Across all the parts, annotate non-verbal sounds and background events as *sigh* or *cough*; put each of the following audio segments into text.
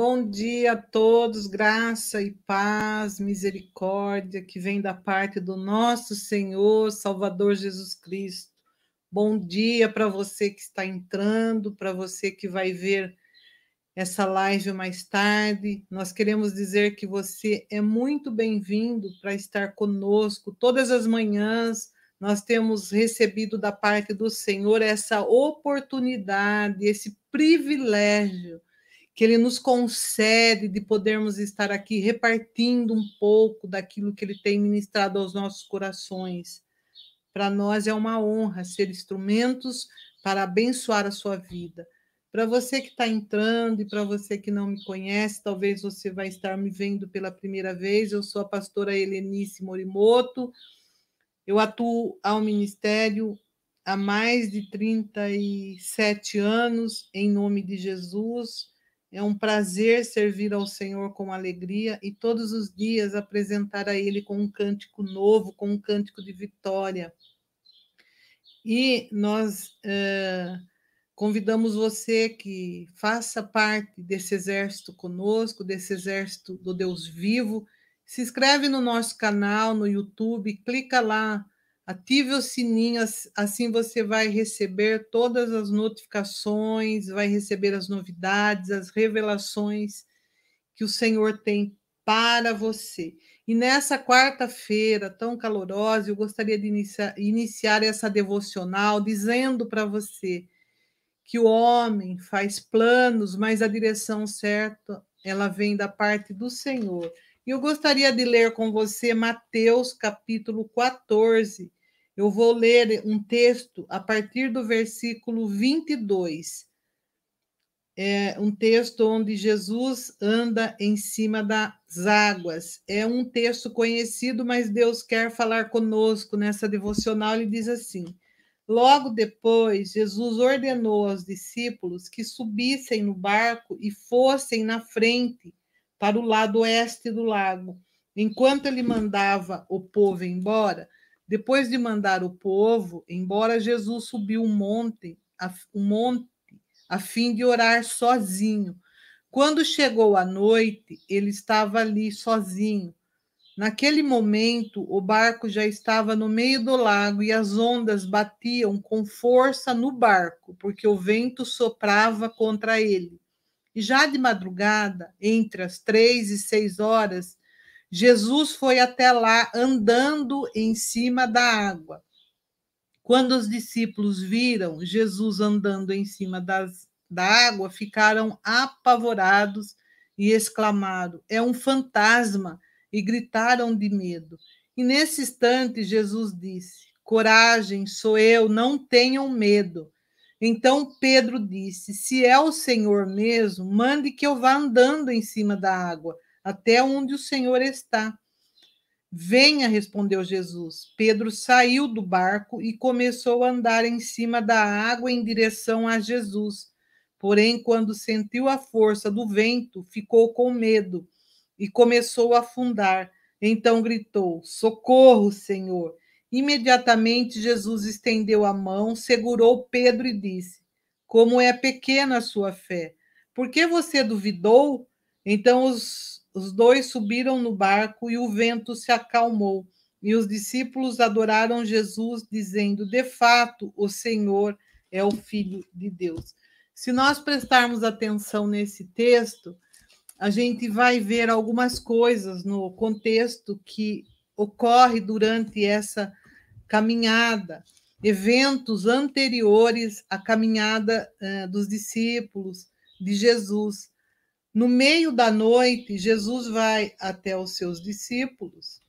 Bom dia a todos, graça e paz, misericórdia que vem da parte do nosso Senhor, Salvador Jesus Cristo. Bom dia para você que está entrando, para você que vai ver essa live mais tarde. Nós queremos dizer que você é muito bem-vindo para estar conosco todas as manhãs. Nós temos recebido da parte do Senhor essa oportunidade, esse privilégio que Ele nos concede de podermos estar aqui repartindo um pouco daquilo que Ele tem ministrado aos nossos corações. Para nós é uma honra ser instrumentos para abençoar a sua vida. Para você que está entrando e para você que não me conhece, talvez você vai estar me vendo pela primeira vez. Eu sou a pastora Helenice Morimoto. Eu atuo ao ministério há mais de 37 anos, em nome de Jesus. É um prazer servir ao Senhor com alegria e todos os dias apresentar a Ele com um cântico novo, com um cântico de vitória. E nós uh, convidamos você que faça parte desse exército conosco, desse exército do Deus vivo. Se inscreve no nosso canal no YouTube, clica lá Ative o sininho, assim você vai receber todas as notificações, vai receber as novidades, as revelações que o Senhor tem para você. E nessa quarta-feira tão calorosa, eu gostaria de iniciar, iniciar essa devocional dizendo para você que o homem faz planos, mas a direção certa ela vem da parte do Senhor. E eu gostaria de ler com você Mateus capítulo 14, eu vou ler um texto a partir do versículo 22. É um texto onde Jesus anda em cima das águas. É um texto conhecido, mas Deus quer falar conosco nessa devocional. Ele diz assim: Logo depois, Jesus ordenou aos discípulos que subissem no barco e fossem na frente para o lado oeste do lago. Enquanto ele mandava o povo embora, depois de mandar o povo, embora Jesus subiu um monte, um monte a fim de orar sozinho. Quando chegou a noite, ele estava ali sozinho. Naquele momento, o barco já estava no meio do lago e as ondas batiam com força no barco, porque o vento soprava contra ele. E já de madrugada, entre as três e seis horas, Jesus foi até lá andando em cima da água. Quando os discípulos viram Jesus andando em cima das, da água, ficaram apavorados e exclamaram: É um fantasma! E gritaram de medo. E nesse instante, Jesus disse: Coragem, sou eu, não tenham medo. Então Pedro disse: Se é o Senhor mesmo, mande que eu vá andando em cima da água até onde o Senhor está. Venha, respondeu Jesus. Pedro saiu do barco e começou a andar em cima da água em direção a Jesus. Porém, quando sentiu a força do vento, ficou com medo e começou a afundar. Então gritou: Socorro, Senhor! Imediatamente Jesus estendeu a mão, segurou Pedro e disse: Como é pequena a sua fé! Por que você duvidou? Então os os dois subiram no barco e o vento se acalmou. E os discípulos adoraram Jesus, dizendo: De fato, o Senhor é o Filho de Deus. Se nós prestarmos atenção nesse texto, a gente vai ver algumas coisas no contexto que ocorre durante essa caminhada, eventos anteriores à caminhada uh, dos discípulos de Jesus. No meio da noite, Jesus vai até os seus discípulos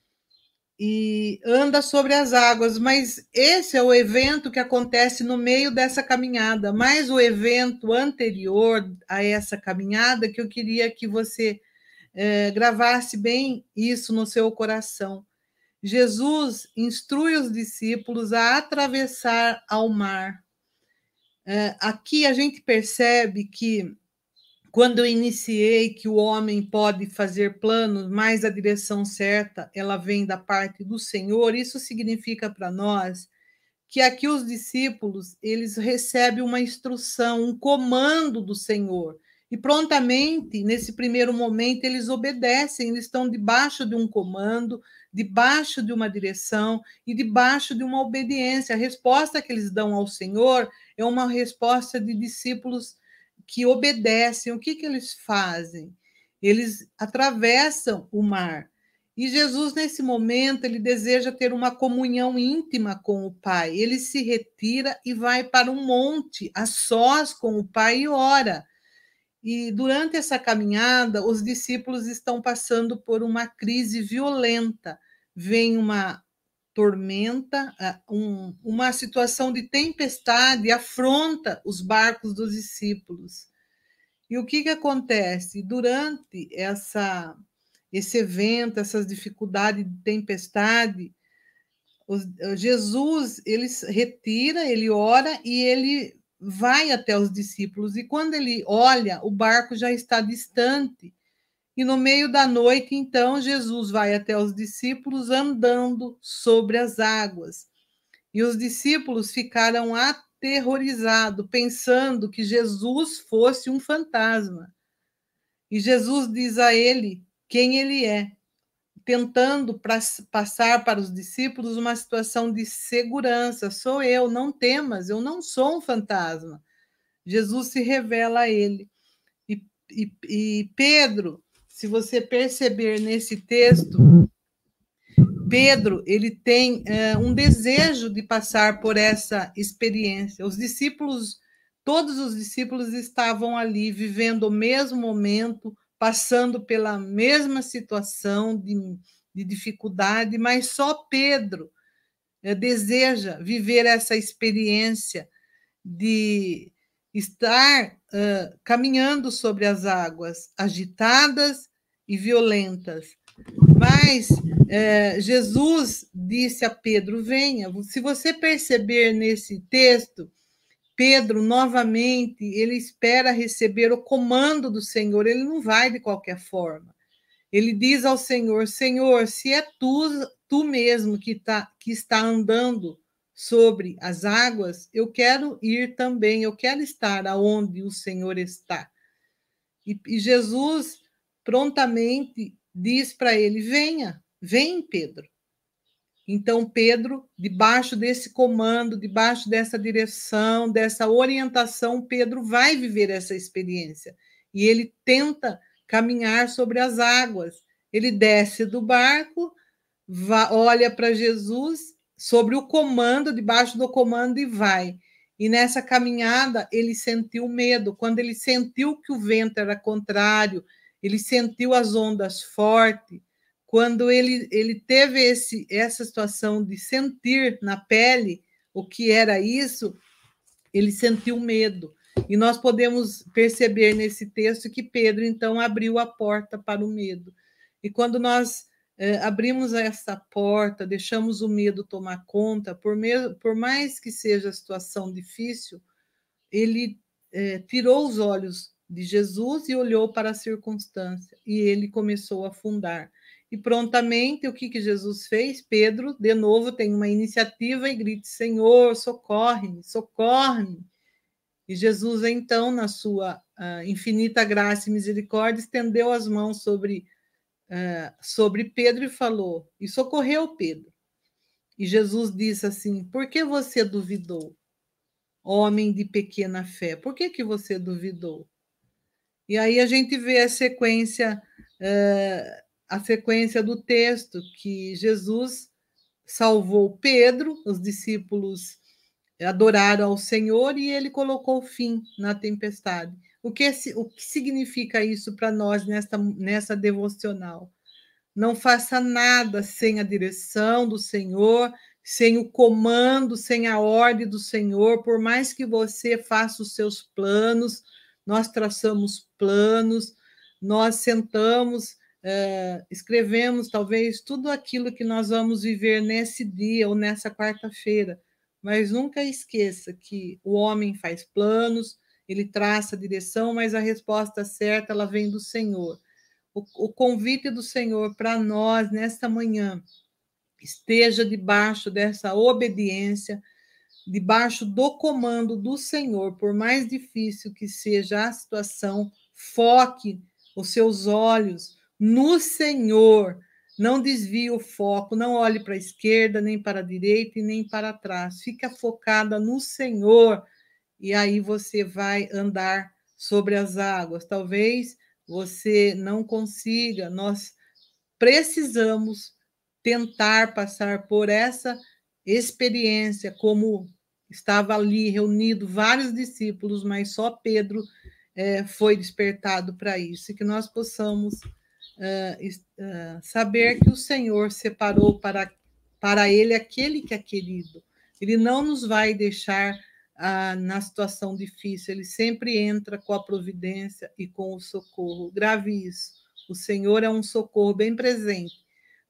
e anda sobre as águas, mas esse é o evento que acontece no meio dessa caminhada, mas o evento anterior a essa caminhada que eu queria que você é, gravasse bem isso no seu coração. Jesus instrui os discípulos a atravessar ao mar. É, aqui a gente percebe que quando eu iniciei que o homem pode fazer planos, mas a direção certa ela vem da parte do Senhor, isso significa para nós que aqui os discípulos eles recebem uma instrução, um comando do Senhor. E prontamente, nesse primeiro momento, eles obedecem, eles estão debaixo de um comando, debaixo de uma direção e debaixo de uma obediência. A resposta que eles dão ao Senhor é uma resposta de discípulos que obedecem. O que, que eles fazem? Eles atravessam o mar. E Jesus, nesse momento, ele deseja ter uma comunhão íntima com o Pai. Ele se retira e vai para um monte, a sós com o Pai, e ora. E durante essa caminhada, os discípulos estão passando por uma crise violenta. Vem uma tormenta, um, uma situação de tempestade afronta os barcos dos discípulos. E o que, que acontece? Durante essa, esse evento, essas dificuldades de tempestade, os, Jesus ele retira, ele ora e ele vai até os discípulos e quando ele olha, o barco já está distante. E no meio da noite, então, Jesus vai até os discípulos andando sobre as águas. E os discípulos ficaram aterrorizados, pensando que Jesus fosse um fantasma. E Jesus diz a ele quem ele é, tentando passar para os discípulos uma situação de segurança. Sou eu, não temas, eu não sou um fantasma. Jesus se revela a ele. E, e, e Pedro, se você perceber nesse texto, Pedro ele tem é, um desejo de passar por essa experiência. Os discípulos, todos os discípulos estavam ali vivendo o mesmo momento, passando pela mesma situação de, de dificuldade, mas só Pedro é, deseja viver essa experiência de estar uh, caminhando sobre as águas agitadas e violentas. Mas uh, Jesus disse a Pedro: Venha. Se você perceber nesse texto, Pedro, novamente, ele espera receber o comando do Senhor, ele não vai de qualquer forma. Ele diz ao Senhor: Senhor, se é tu, tu mesmo que, tá, que está andando sobre as águas, eu quero ir também, eu quero estar aonde o Senhor está. E, e Jesus prontamente diz para ele: Venha, vem, Pedro. Então, Pedro, debaixo desse comando, debaixo dessa direção, dessa orientação, Pedro vai viver essa experiência. E ele tenta caminhar sobre as águas. Ele desce do barco, olha para Jesus sobre o comando, debaixo do comando e vai. E nessa caminhada ele sentiu medo. Quando ele sentiu que o vento era contrário, ele sentiu as ondas fortes, quando ele, ele teve esse, essa situação de sentir na pele o que era isso, ele sentiu medo. E nós podemos perceber nesse texto que Pedro, então, abriu a porta para o medo. E quando nós eh, abrimos essa porta, deixamos o medo tomar conta, por, me, por mais que seja a situação difícil, ele eh, tirou os olhos de Jesus e olhou para a circunstância, e ele começou a afundar. E prontamente, o que, que Jesus fez? Pedro, de novo, tem uma iniciativa e grita: Senhor, socorre-me, socorre-me. E Jesus, então, na sua uh, infinita graça e misericórdia, estendeu as mãos sobre, uh, sobre Pedro e falou, e socorreu Pedro. E Jesus disse assim: Por que você duvidou, homem de pequena fé? Por que, que você duvidou? E aí a gente vê a sequência. Uh, a sequência do texto que Jesus salvou Pedro, os discípulos adoraram ao Senhor e ele colocou fim na tempestade. O que, o que significa isso para nós nesta, nessa devocional? Não faça nada sem a direção do Senhor, sem o comando, sem a ordem do Senhor, por mais que você faça os seus planos, nós traçamos planos, nós sentamos Uh, escrevemos talvez tudo aquilo que nós vamos viver nesse dia ou nessa quarta-feira, mas nunca esqueça que o homem faz planos, ele traça a direção, mas a resposta certa ela vem do Senhor. O, o convite do Senhor para nós nesta manhã esteja debaixo dessa obediência, debaixo do comando do Senhor, por mais difícil que seja a situação, Foque os seus olhos no Senhor. Não desvie o foco, não olhe para a esquerda, nem para a direita e nem para trás. Fica focada no Senhor e aí você vai andar sobre as águas. Talvez você não consiga, nós precisamos tentar passar por essa experiência, como estava ali reunido vários discípulos, mas só Pedro é, foi despertado para isso, e que nós possamos uh, uh, saber que o Senhor separou para, para ele aquele que é querido. Ele não nos vai deixar uh, na situação difícil, ele sempre entra com a providência e com o socorro. Grave isso. O Senhor é um socorro bem presente.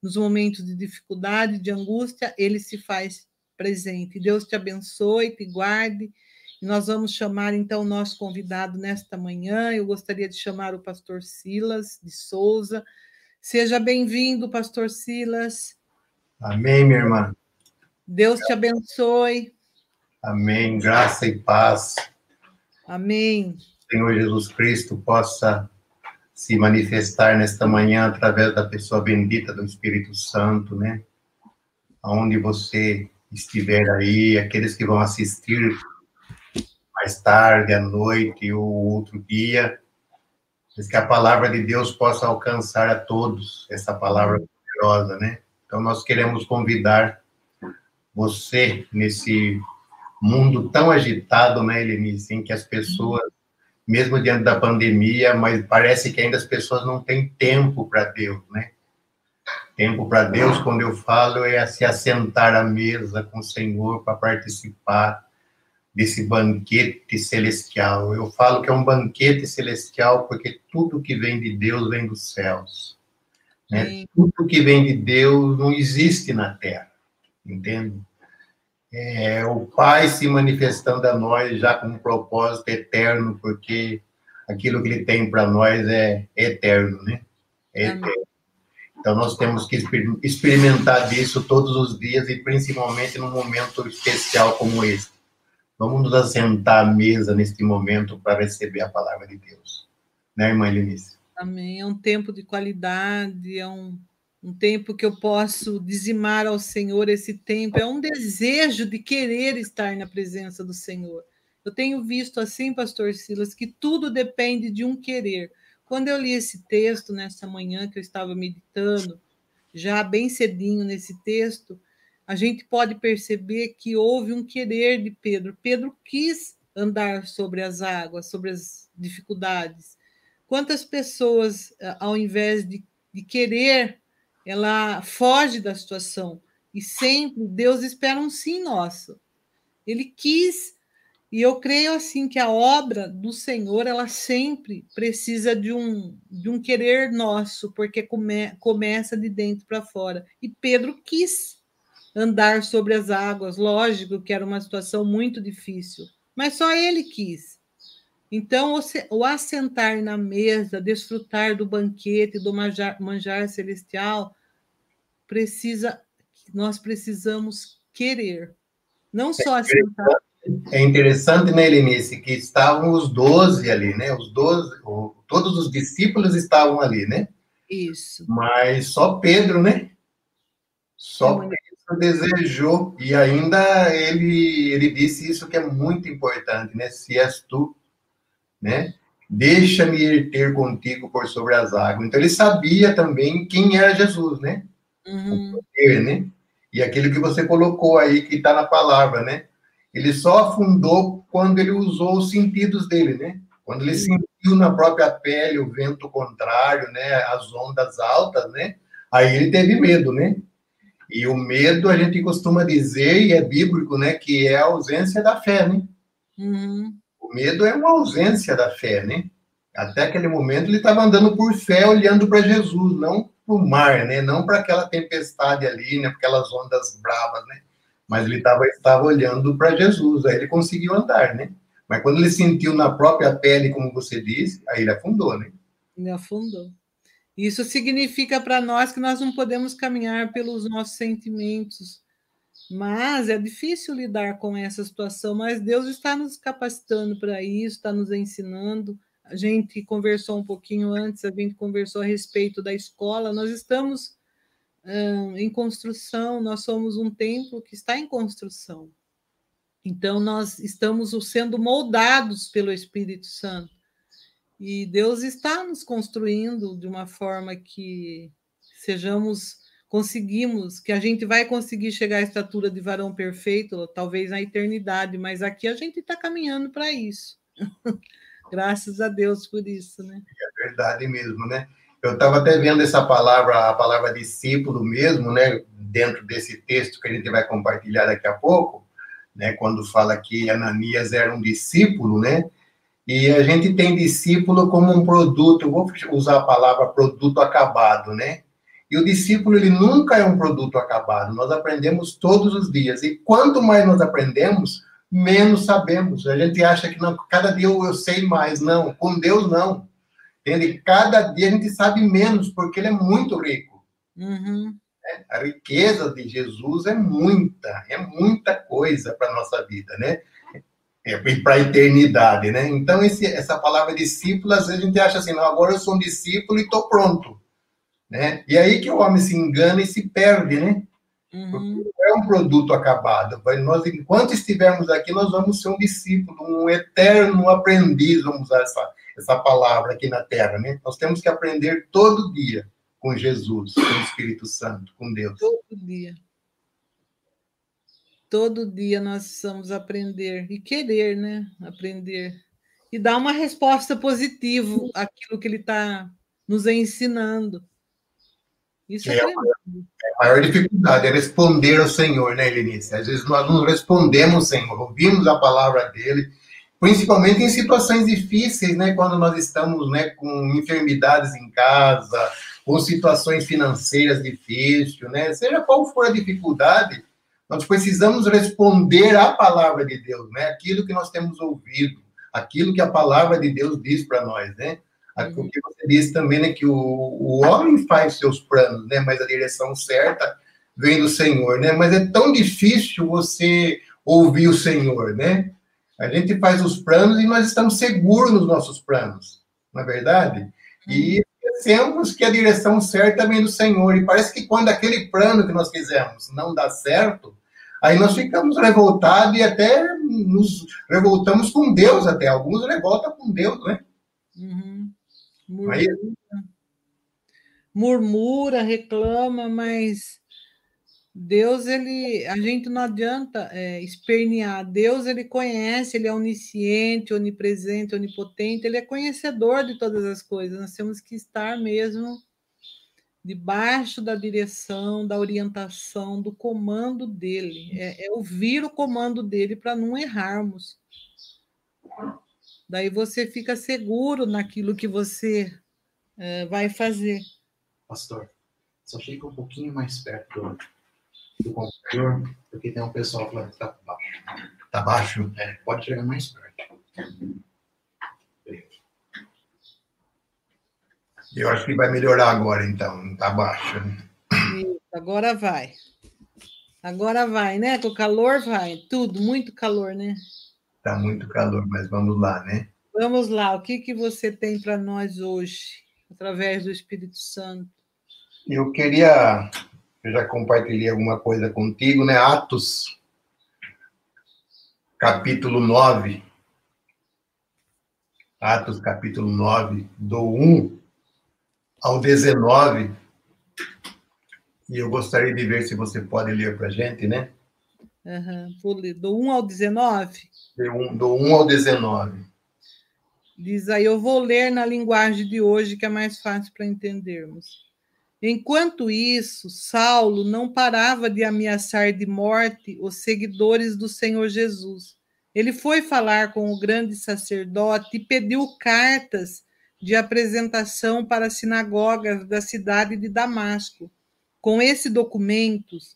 Nos momentos de dificuldade, de angústia, ele se faz presente. Deus te abençoe, te guarde e nós vamos chamar então o nosso convidado nesta manhã. Eu gostaria de chamar o pastor Silas de Souza. Seja bem-vindo, pastor Silas. Amém, minha irmã. Deus te abençoe. Amém. Graça e paz. Amém. Senhor Jesus Cristo possa se manifestar nesta manhã através da pessoa bendita do Espírito Santo, né? Aonde você estiver aí, aqueles que vão assistir mais tarde, à noite ou outro dia, que a palavra de Deus possa alcançar a todos, essa palavra poderosa, né? Então, nós queremos convidar você nesse mundo tão agitado, né, Helenice, em que as pessoas, mesmo diante da pandemia, mas parece que ainda as pessoas não têm tempo para Deus, né? Tempo para Deus, quando eu falo, é se assentar à mesa com o Senhor para participar desse banquete celestial. Eu falo que é um banquete celestial porque tudo que vem de Deus vem dos céus. Né? Tudo que vem de Deus não existe na terra, entende? É o Pai se manifestando a nós já com um propósito eterno, porque aquilo que Ele tem para nós é eterno, né? É eterno. Então, nós temos que experimentar disso todos os dias e principalmente num momento especial como esse Vamos nos assentar à mesa neste momento para receber a palavra de Deus. Né, irmã Elenice? Amém. É um tempo de qualidade, é um, um tempo que eu posso dizimar ao Senhor esse tempo. É um desejo de querer estar na presença do Senhor. Eu tenho visto assim, pastor Silas, que tudo depende de um querer. Quando eu li esse texto nessa manhã que eu estava meditando, já bem cedinho nesse texto, a gente pode perceber que houve um querer de Pedro. Pedro quis andar sobre as águas, sobre as dificuldades. Quantas pessoas, eh, ao invés de, de querer, ela foge da situação. E sempre Deus espera um sim nosso. Ele quis, e eu creio assim que a obra do Senhor, ela sempre precisa de um, de um querer nosso, porque come, começa de dentro para fora. E Pedro quis andar sobre as águas. Lógico que era uma situação muito difícil, mas só ele quis. Então, o assentar na mesa, desfrutar do banquete, do manjar, manjar celestial, precisa, nós precisamos querer, não só é assentar. É interessante, né, Elenice, que estavam os doze ali, né? Os doze, todos os discípulos estavam ali, né? Isso. Mas só Pedro, né? Só Pedro desejou, e ainda ele, ele disse isso que é muito importante, né? Se és tu, né? Deixa-me ir ter contigo por sobre as águas. Então ele sabia também quem era Jesus, né? Uhum. O poder, né? E aquilo que você colocou aí, que está na palavra, né? Ele só afundou quando ele usou os sentidos dele, né? Quando ele sentiu na própria pele o vento contrário, né? As ondas altas, né? Aí ele teve medo, né? E o medo, a gente costuma dizer, e é bíblico, né, que é a ausência da fé, né? Uhum. O medo é uma ausência da fé, né? Até aquele momento ele estava andando por fé, olhando para Jesus, não para o mar, né? Não para aquela tempestade ali, né? Para aquelas ondas bravas, né? Mas ele estava estava olhando para Jesus, aí ele conseguiu andar, né? Mas quando ele sentiu na própria pele, como você disse, aí ele afundou, né? Ele afundou. Isso significa para nós que nós não podemos caminhar pelos nossos sentimentos, mas é difícil lidar com essa situação, mas Deus está nos capacitando para isso, está nos ensinando. a gente conversou um pouquinho antes, a gente conversou a respeito da escola. Nós estamos hum, em construção, nós somos um templo que está em construção. Então, nós estamos sendo moldados pelo Espírito Santo. E Deus está nos construindo de uma forma que sejamos, conseguimos, que a gente vai conseguir chegar à estatura de varão perfeito, talvez na eternidade, mas aqui a gente está caminhando para isso. *laughs* Graças a Deus por isso, né? É verdade mesmo, né? Eu estava até vendo essa palavra, a palavra discípulo mesmo, né? Dentro desse texto que a gente vai compartilhar daqui a pouco, né? Quando fala que Ananias era um discípulo, né? E a gente tem discípulo como um produto, vou usar a palavra produto acabado, né? E o discípulo, ele nunca é um produto acabado, nós aprendemos todos os dias. E quanto mais nós aprendemos, menos sabemos. A gente acha que não, cada dia eu, sei mais. Não, com Deus não. Entende? Cada dia a gente sabe menos, porque ele é muito rico. Uhum. É, a riqueza de Jesus é muita, é muita coisa para a nossa vida, né? É, para a eternidade, né? Então, esse, essa palavra discípulo, às vezes a gente acha assim, não, agora eu sou um discípulo e estou pronto, né? E aí que o homem se engana e se perde, né? Uhum. É um produto acabado. Nós, enquanto estivermos aqui, nós vamos ser um discípulo, um eterno aprendiz, vamos usar essa, essa palavra aqui na Terra, né? Nós temos que aprender todo dia com Jesus, com o Espírito Santo, com Deus. Todo dia. Todo dia nós precisamos aprender e querer, né? Aprender. E dar uma resposta positiva àquilo que ele está nos ensinando. Isso é, é, a maior, é a maior dificuldade, é responder ao Senhor, né, Helenice? Às vezes nós não respondemos, Senhor, ouvimos a palavra dele, principalmente em situações difíceis, né, quando nós estamos, né, com enfermidades em casa, com situações financeiras difíceis, né, seja qual for a dificuldade, nós precisamos responder à palavra de Deus, né, aquilo que nós temos ouvido, aquilo que a palavra de Deus diz para nós, né, Uhum. O que você disse também, né, que o, o homem faz seus planos, né, mas a direção certa vem do Senhor, né? Mas é tão difícil você ouvir o Senhor, né? A gente faz os planos e nós estamos seguros nos nossos planos, não é verdade? E uhum. esquecemos que a direção certa vem do Senhor. E parece que quando aquele plano que nós fizemos não dá certo, aí nós ficamos revoltados e até nos revoltamos com Deus, até. Alguns revoltam com Deus, né? Uhum. Murmura, murmura, reclama, mas Deus, ele, a gente não adianta é, espernear. Deus, ele conhece, ele é onisciente, onipresente, onipotente, ele é conhecedor de todas as coisas. Nós temos que estar mesmo debaixo da direção, da orientação, do comando dele. É, é ouvir o comando dele para não errarmos. Daí você fica seguro naquilo que você uh, vai fazer. Pastor, só chega um pouquinho mais perto do, do computador, porque tem um pessoal falando que está baixo. Está baixo? É, pode chegar mais perto. Eu acho que vai melhorar agora, então. Está baixo. Né? Isso, agora vai. Agora vai, né? Com o calor vai. Tudo, muito calor, né? Está muito calor, mas vamos lá, né? Vamos lá, o que, que você tem para nós hoje, através do Espírito Santo? Eu queria, eu já compartilhei alguma coisa contigo, né? Atos, capítulo 9. Atos, capítulo 9, do 1 ao 19. E eu gostaria de ver se você pode ler para a gente, né? Uhum. Vou ler. Do 1 ao 19? Do 1, do 1 ao 19. Diz aí, eu vou ler na linguagem de hoje, que é mais fácil para entendermos. Enquanto isso, Saulo não parava de ameaçar de morte os seguidores do Senhor Jesus. Ele foi falar com o grande sacerdote e pediu cartas de apresentação para as sinagogas da cidade de Damasco. Com esses documentos,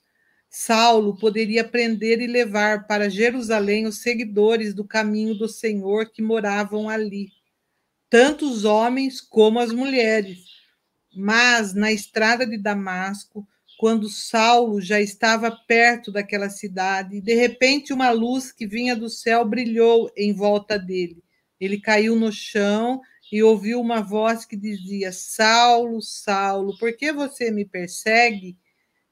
Saulo poderia prender e levar para Jerusalém os seguidores do caminho do Senhor que moravam ali, tanto os homens como as mulheres. Mas na estrada de Damasco, quando Saulo já estava perto daquela cidade, de repente uma luz que vinha do céu brilhou em volta dele. Ele caiu no chão e ouviu uma voz que dizia: Saulo, Saulo, por que você me persegue?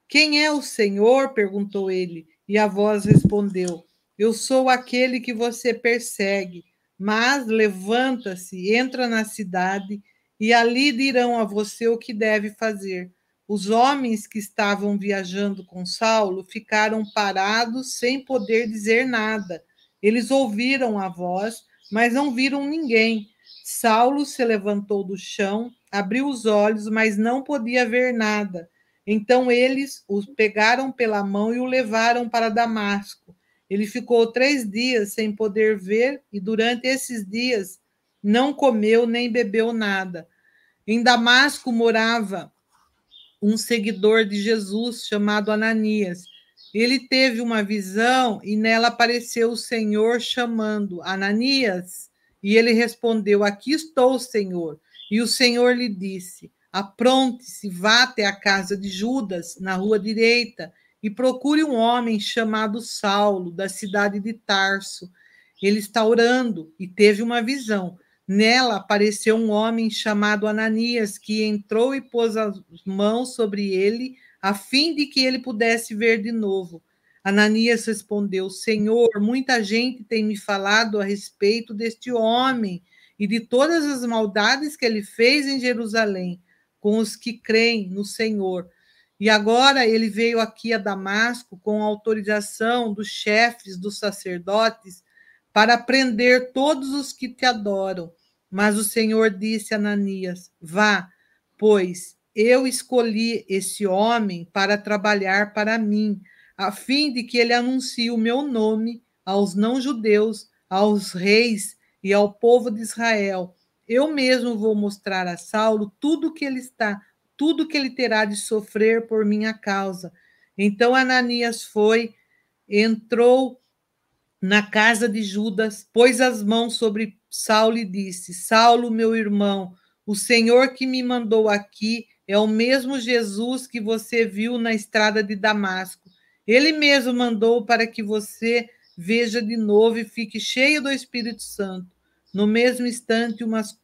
Quem é o Senhor? perguntou ele. E a voz respondeu: Eu sou aquele que você persegue. Mas levanta-se, entra na cidade, e ali dirão a você o que deve fazer. Os homens que estavam viajando com Saulo ficaram parados sem poder dizer nada. Eles ouviram a voz, mas não viram ninguém. Saulo se levantou do chão, abriu os olhos, mas não podia ver nada. Então eles o pegaram pela mão e o levaram para Damasco. Ele ficou três dias sem poder ver e durante esses dias não comeu nem bebeu nada. Em Damasco morava um seguidor de Jesus chamado Ananias. Ele teve uma visão e nela apareceu o Senhor chamando Ananias. E ele respondeu: Aqui estou, Senhor. E o Senhor lhe disse: Apronte-se, vá até a casa de Judas, na rua direita, e procure um homem chamado Saulo, da cidade de Tarso. Ele está orando e teve uma visão. Nela apareceu um homem chamado Ananias, que entrou e pôs as mãos sobre ele, a fim de que ele pudesse ver de novo. Ananias respondeu: Senhor, muita gente tem me falado a respeito deste homem e de todas as maldades que ele fez em Jerusalém com os que creem no Senhor. E agora ele veio aqui a Damasco com autorização dos chefes dos sacerdotes para prender todos os que te adoram. Mas o Senhor disse a Ananias: Vá, pois eu escolhi esse homem para trabalhar para mim, a fim de que ele anuncie o meu nome aos não-judeus, aos reis e ao povo de Israel. Eu mesmo vou mostrar a Saulo tudo que ele está tudo que ele terá de sofrer por minha causa. Então Ananias foi, entrou na casa de Judas, pôs as mãos sobre Saulo e disse: Saulo, meu irmão, o Senhor que me mandou aqui é o mesmo Jesus que você viu na estrada de Damasco. Ele mesmo mandou para que você veja de novo e fique cheio do Espírito Santo. No mesmo instante, umas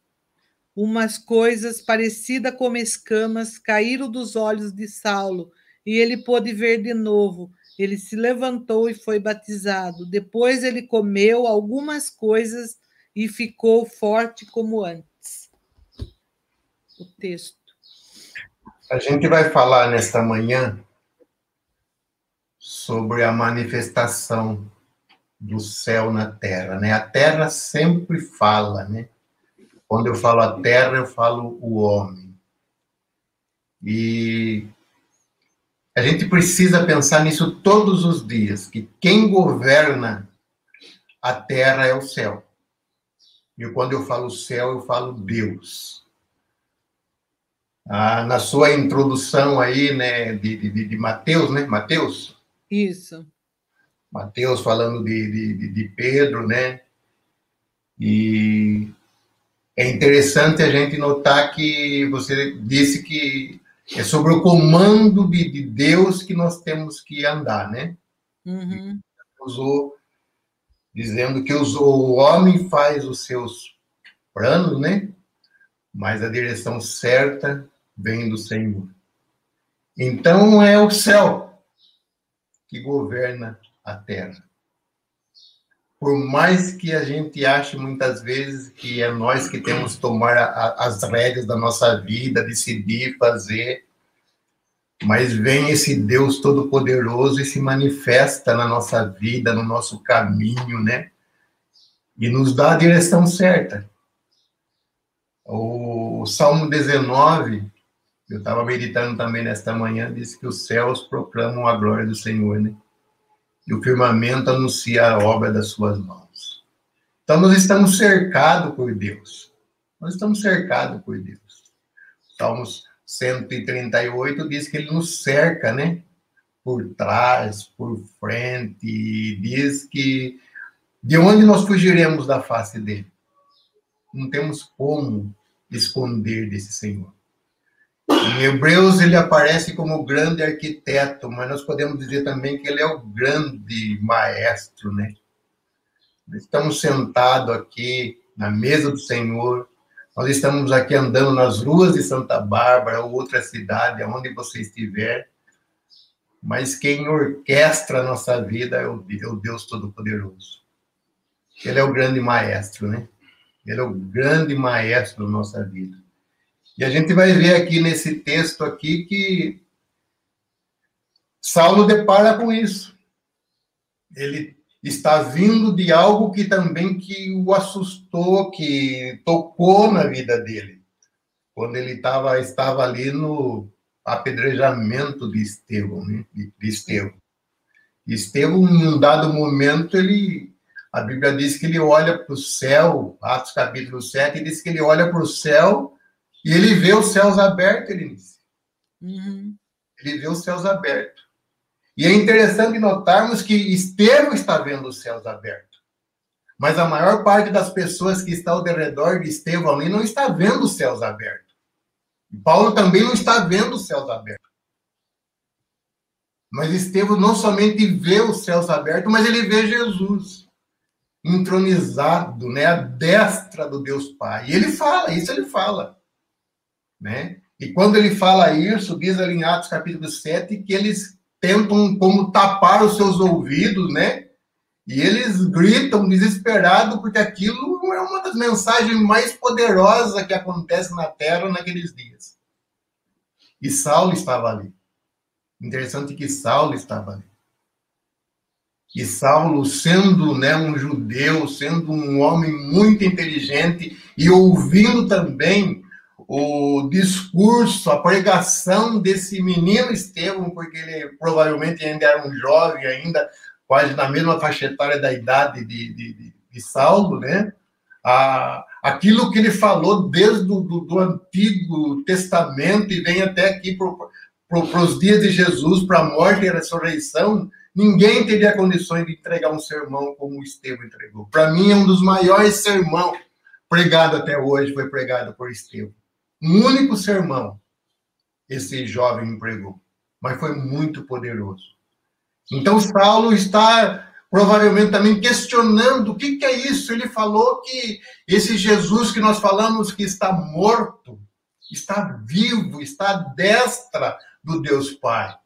umas coisas parecidas como escamas caíram dos olhos de Saulo e ele pôde ver de novo. Ele se levantou e foi batizado. Depois ele comeu algumas coisas e ficou forte como antes. O texto. A gente vai falar nesta manhã sobre a manifestação do céu na terra, né? A terra sempre fala, né? Quando eu falo a terra, eu falo o homem. E a gente precisa pensar nisso todos os dias, que quem governa a terra é o céu. E quando eu falo céu, eu falo Deus. Ah, na sua introdução aí, né, de, de, de Mateus, né? Mateus? Isso. Mateus falando de, de, de Pedro, né? E é interessante a gente notar que você disse que é sobre o comando de, de Deus que nós temos que andar, né? Uhum. Usou dizendo que os, o homem faz os seus planos, né? Mas a direção certa vem do Senhor. Então é o céu que governa a terra por mais que a gente ache muitas vezes que é nós que temos que tomar a, as rédeas da nossa vida, decidir, fazer, mas vem esse Deus Todo-Poderoso e se manifesta na nossa vida, no nosso caminho, né? E nos dá a direção certa. O Salmo 19, eu estava meditando também nesta manhã, diz que os céus proclamam a glória do Senhor, né? e o firmamento anuncia a obra das suas mãos. Então, nós estamos cercados por Deus. Nós estamos cercados por Deus. Salmos 138 diz que ele nos cerca, né? Por trás, por frente, diz que de onde nós fugiremos da face dele? Não temos como esconder desse Senhor. Em Hebreus ele aparece como o grande arquiteto, mas nós podemos dizer também que ele é o grande maestro, né? Estamos sentados aqui na mesa do Senhor, Nós estamos aqui andando nas ruas de Santa Bárbara ou outra cidade, aonde você estiver, mas quem orquestra a nossa vida é o, é o Deus Todo-Poderoso. Ele é o grande maestro, né? Ele é o grande maestro da nossa vida. E a gente vai ver aqui nesse texto aqui que Saulo depara com isso. Ele está vindo de algo que também que o assustou, que tocou na vida dele. Quando ele tava, estava ali no apedrejamento de Estevão, né? de, de Estevão. Estevão, em um dado momento, ele a Bíblia diz que ele olha para o céu, Atos capítulo 7, diz que ele olha para o céu e ele vê os céus abertos, ele disse. Uhum. Ele vê os céus abertos. E é interessante notarmos que Estevão está vendo os céus abertos. Mas a maior parte das pessoas que estão ao redor de Estevão ali não está vendo os céus abertos. Paulo também não está vendo os céus abertos. Mas Estevão não somente vê os céus abertos, mas ele vê Jesus entronizado, né, à destra do Deus Pai. E ele fala, isso ele fala, né? E quando ele fala isso, diz ali em Atos capítulo 7 que eles tentam como tapar os seus ouvidos, né? E eles gritam desesperado porque aquilo é uma das mensagens mais poderosas que acontece na Terra naqueles dias. E Saulo estava ali. Interessante que Saulo estava ali. E Saulo, sendo né, um judeu, sendo um homem muito inteligente e ouvindo também o discurso, a pregação desse menino Estevão, porque ele provavelmente ainda era um jovem, ainda quase na mesma faixa etária da idade de, de, de Saulo, né? A, aquilo que ele falou desde do, Antigo Testamento e vem até aqui para os dias de Jesus, para a morte e a ressurreição, Ninguém teria condições de entregar um sermão como o Estevão entregou. Para mim, é um dos maiores sermões pregado até hoje, foi pregado por Estevão. Um único sermão esse jovem pregou, mas foi muito poderoso. Então, Saulo está provavelmente também questionando o que, que é isso. Ele falou que esse Jesus que nós falamos que está morto, está vivo, está à destra do Deus Pai.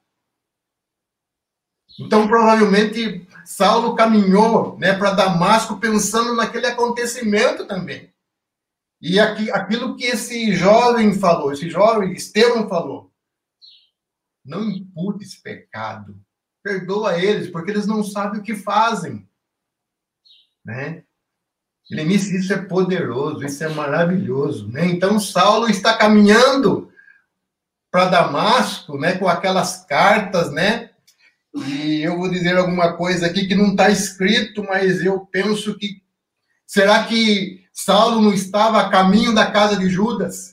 Então, provavelmente, Saulo caminhou né, para Damasco pensando naquele acontecimento também. E aqui, aquilo que esse jovem falou, esse jovem Estevão falou, não imputes pecado, perdoa eles, porque eles não sabem o que fazem. Né? Ele disse, isso é poderoso, isso é maravilhoso. Né? Então, Saulo está caminhando para Damasco, né, com aquelas cartas, né, e eu vou dizer alguma coisa aqui que não está escrito, mas eu penso que. Será que Saulo não estava a caminho da casa de Judas?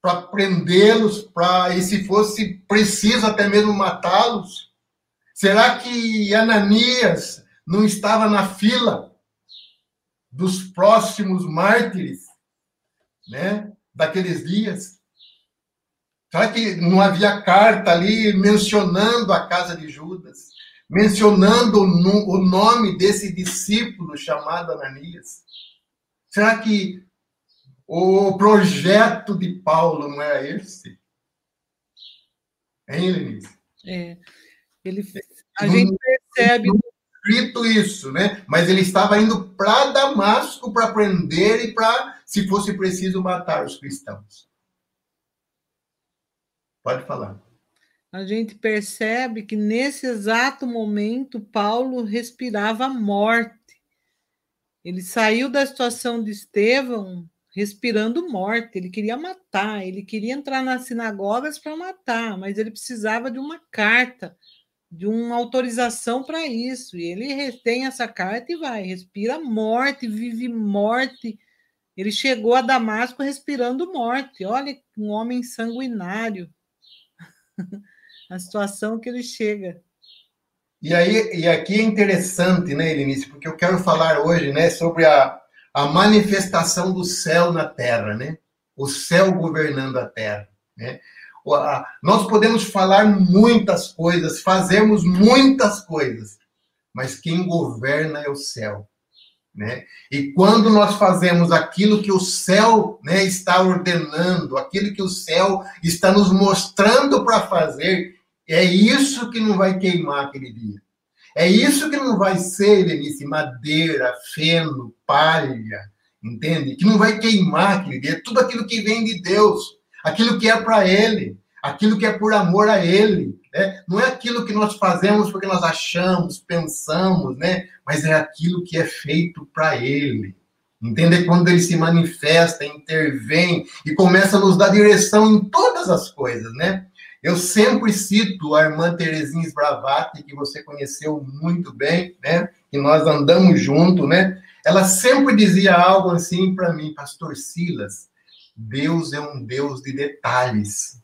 Para prendê-los, para, e se fosse preciso até mesmo matá-los? Será que Ananias não estava na fila dos próximos mártires, né, daqueles dias? Será que não havia carta ali mencionando a casa de Judas? Mencionando o nome desse discípulo chamado Ananias? Será que o projeto de Paulo não é esse? Hein, Lenise? É. Ele, a não, gente percebe. Não escrito isso, né? Mas ele estava indo para Damasco para prender e para, se fosse preciso, matar os cristãos. Pode falar. A gente percebe que nesse exato momento Paulo respirava a morte. Ele saiu da situação de Estevão respirando morte. Ele queria matar, ele queria entrar nas sinagogas para matar, mas ele precisava de uma carta, de uma autorização para isso. E ele tem essa carta e vai, respira morte, vive morte. Ele chegou a Damasco respirando morte. Olha, um homem sanguinário *laughs* a situação que ele chega. E aí, e aqui é interessante, né, Elinice, porque eu quero falar hoje, né, sobre a, a manifestação do céu na terra, né? O céu governando a terra, né? Nós podemos falar muitas coisas, fazemos muitas coisas, mas quem governa é o céu. né? E quando nós fazemos aquilo que o céu né, está ordenando, aquilo que o céu está nos mostrando para fazer, é isso que não vai queimar aquele dia. É isso que não vai ser, Lenice, madeira, feno, palha, entende? Que não vai queimar aquele dia. Tudo aquilo que vem de Deus, aquilo que é para Ele, aquilo que é por amor a Ele. Né? Não é aquilo que nós fazemos porque nós achamos, pensamos, né? mas é aquilo que é feito para Ele. Entende? Quando Ele se manifesta, intervém e começa a nos dar direção em todas as coisas, né? Eu sempre cito a irmã Terezinha Sbravati, que você conheceu muito bem, né? Que nós andamos junto, né? Ela sempre dizia algo assim para mim, Pastor Silas, Deus é um Deus de detalhes.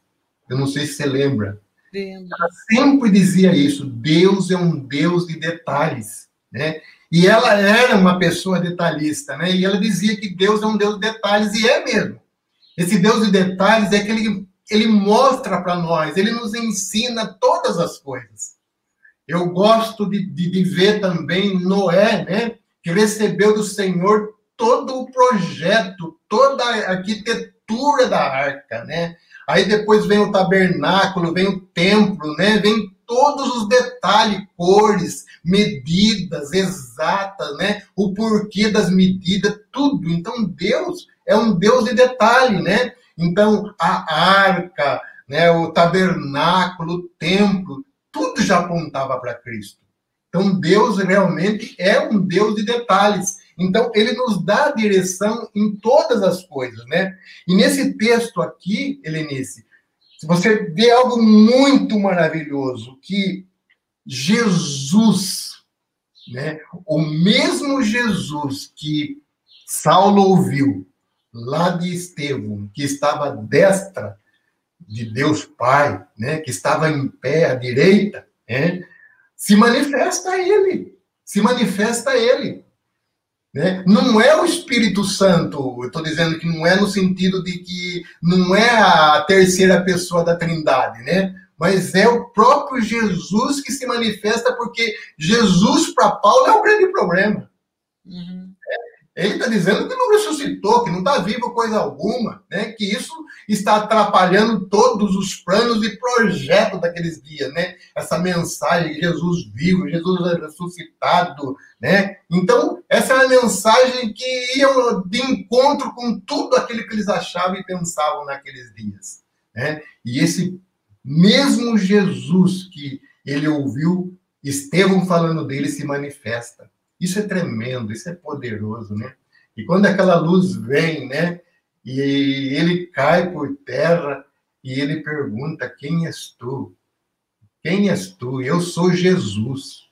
Eu não sei se você lembra. Ela sempre dizia isso, Deus é um Deus de detalhes, né? E ela era uma pessoa detalhista, né? E ela dizia que Deus é um Deus de detalhes, e é mesmo. Esse Deus de detalhes é aquele ele mostra para nós, ele nos ensina todas as coisas. Eu gosto de, de, de, ver também Noé, né, que recebeu do Senhor todo o projeto, toda a arquitetura da arca, né? Aí depois vem o tabernáculo, vem o templo, né? Vem todos os detalhes, cores, medidas exatas, né? O porquê das medidas, tudo. Então Deus é um Deus de detalhe, né? Então, a arca, né, o tabernáculo, o templo, tudo já apontava para Cristo. Então, Deus realmente é um Deus de detalhes. Então, ele nos dá direção em todas as coisas, né? E nesse texto aqui, Helenice, você vê algo muito maravilhoso, que Jesus, né, o mesmo Jesus que Saulo ouviu, lá de Estevão, que estava destra de Deus Pai, né, que estava em pé à direita, né, se manifesta ele, se manifesta ele. Né? Não é o Espírito Santo, eu estou dizendo que não é no sentido de que não é a terceira pessoa da Trindade, né? Mas é o próprio Jesus que se manifesta, porque Jesus para Paulo é o grande problema. Uhum. Ele está dizendo que não ressuscitou, que não está vivo coisa alguma, né? que isso está atrapalhando todos os planos e projetos daqueles dias, né? Essa mensagem de Jesus vivo, Jesus ressuscitado, né? Então, essa é a mensagem que ia de encontro com tudo aquilo que eles achavam e pensavam naqueles dias, né? E esse mesmo Jesus que ele ouviu Estevão falando dele se manifesta. Isso é tremendo, isso é poderoso, né? E quando aquela luz vem, né? E ele cai por terra e ele pergunta: Quem és tu? Quem és tu? Eu sou Jesus.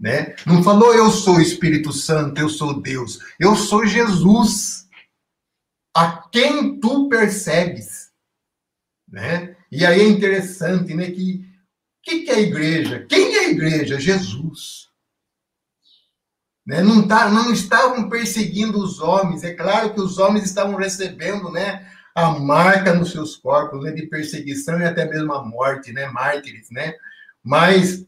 Né? Não falou eu sou Espírito Santo, eu sou Deus. Eu sou Jesus. A quem tu persegues. Né? E aí é interessante, né? Que que, que é a igreja? Quem é a igreja? Jesus. Né? Não, tá, não estavam perseguindo os homens. É claro que os homens estavam recebendo né, a marca nos seus corpos né, de perseguição e até mesmo a morte, né, mártires. Né? Mas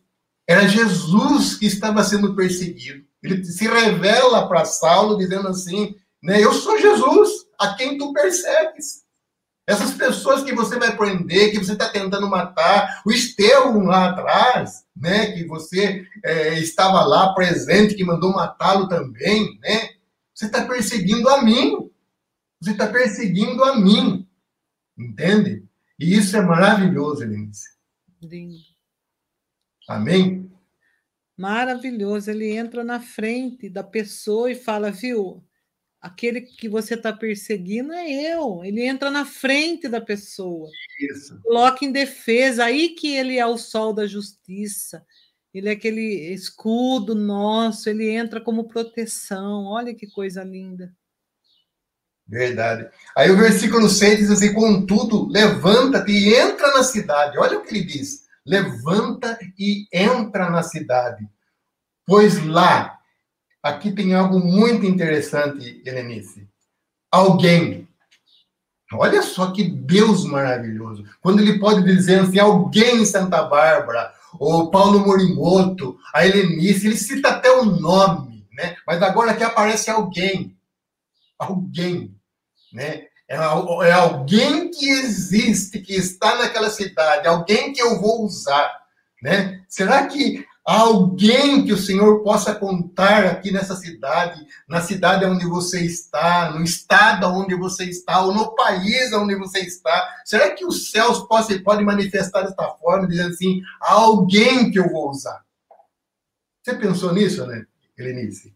era Jesus que estava sendo perseguido. Ele se revela para Saulo dizendo assim: né, Eu sou Jesus, a quem tu persegues. Essas pessoas que você vai prender, que você está tentando matar, o Estevão lá atrás, né, que você é, estava lá presente, que mandou matá-lo também, né? Você está perseguindo a mim. Você está perseguindo a mim. Entende? E isso é maravilhoso, Elenice. Lindo. Amém? Maravilhoso. Ele entra na frente da pessoa e fala, viu? Aquele que você está perseguindo é eu. Ele entra na frente da pessoa. Isso. Coloca em defesa. Aí que ele é o sol da justiça. Ele é aquele escudo nosso. Ele entra como proteção. Olha que coisa linda. Verdade. Aí o versículo 6 diz assim: Contudo, levanta-te e entra na cidade. Olha o que ele diz: Levanta e entra na cidade, pois lá Aqui tem algo muito interessante, Helenice. Alguém. Olha só que Deus maravilhoso. Quando ele pode dizer assim, alguém em Santa Bárbara, ou Paulo Morimoto, a Helenice, ele cita até o nome, né? Mas agora aqui aparece alguém, alguém, né? É, é alguém que existe, que está naquela cidade, alguém que eu vou usar, né? Será que alguém que o Senhor possa contar aqui nessa cidade, na cidade onde você está, no estado onde você está, ou no país onde você está? Será que os céus podem, podem manifestar desta forma, dizendo assim, alguém que eu vou usar? Você pensou nisso, né, Helenice?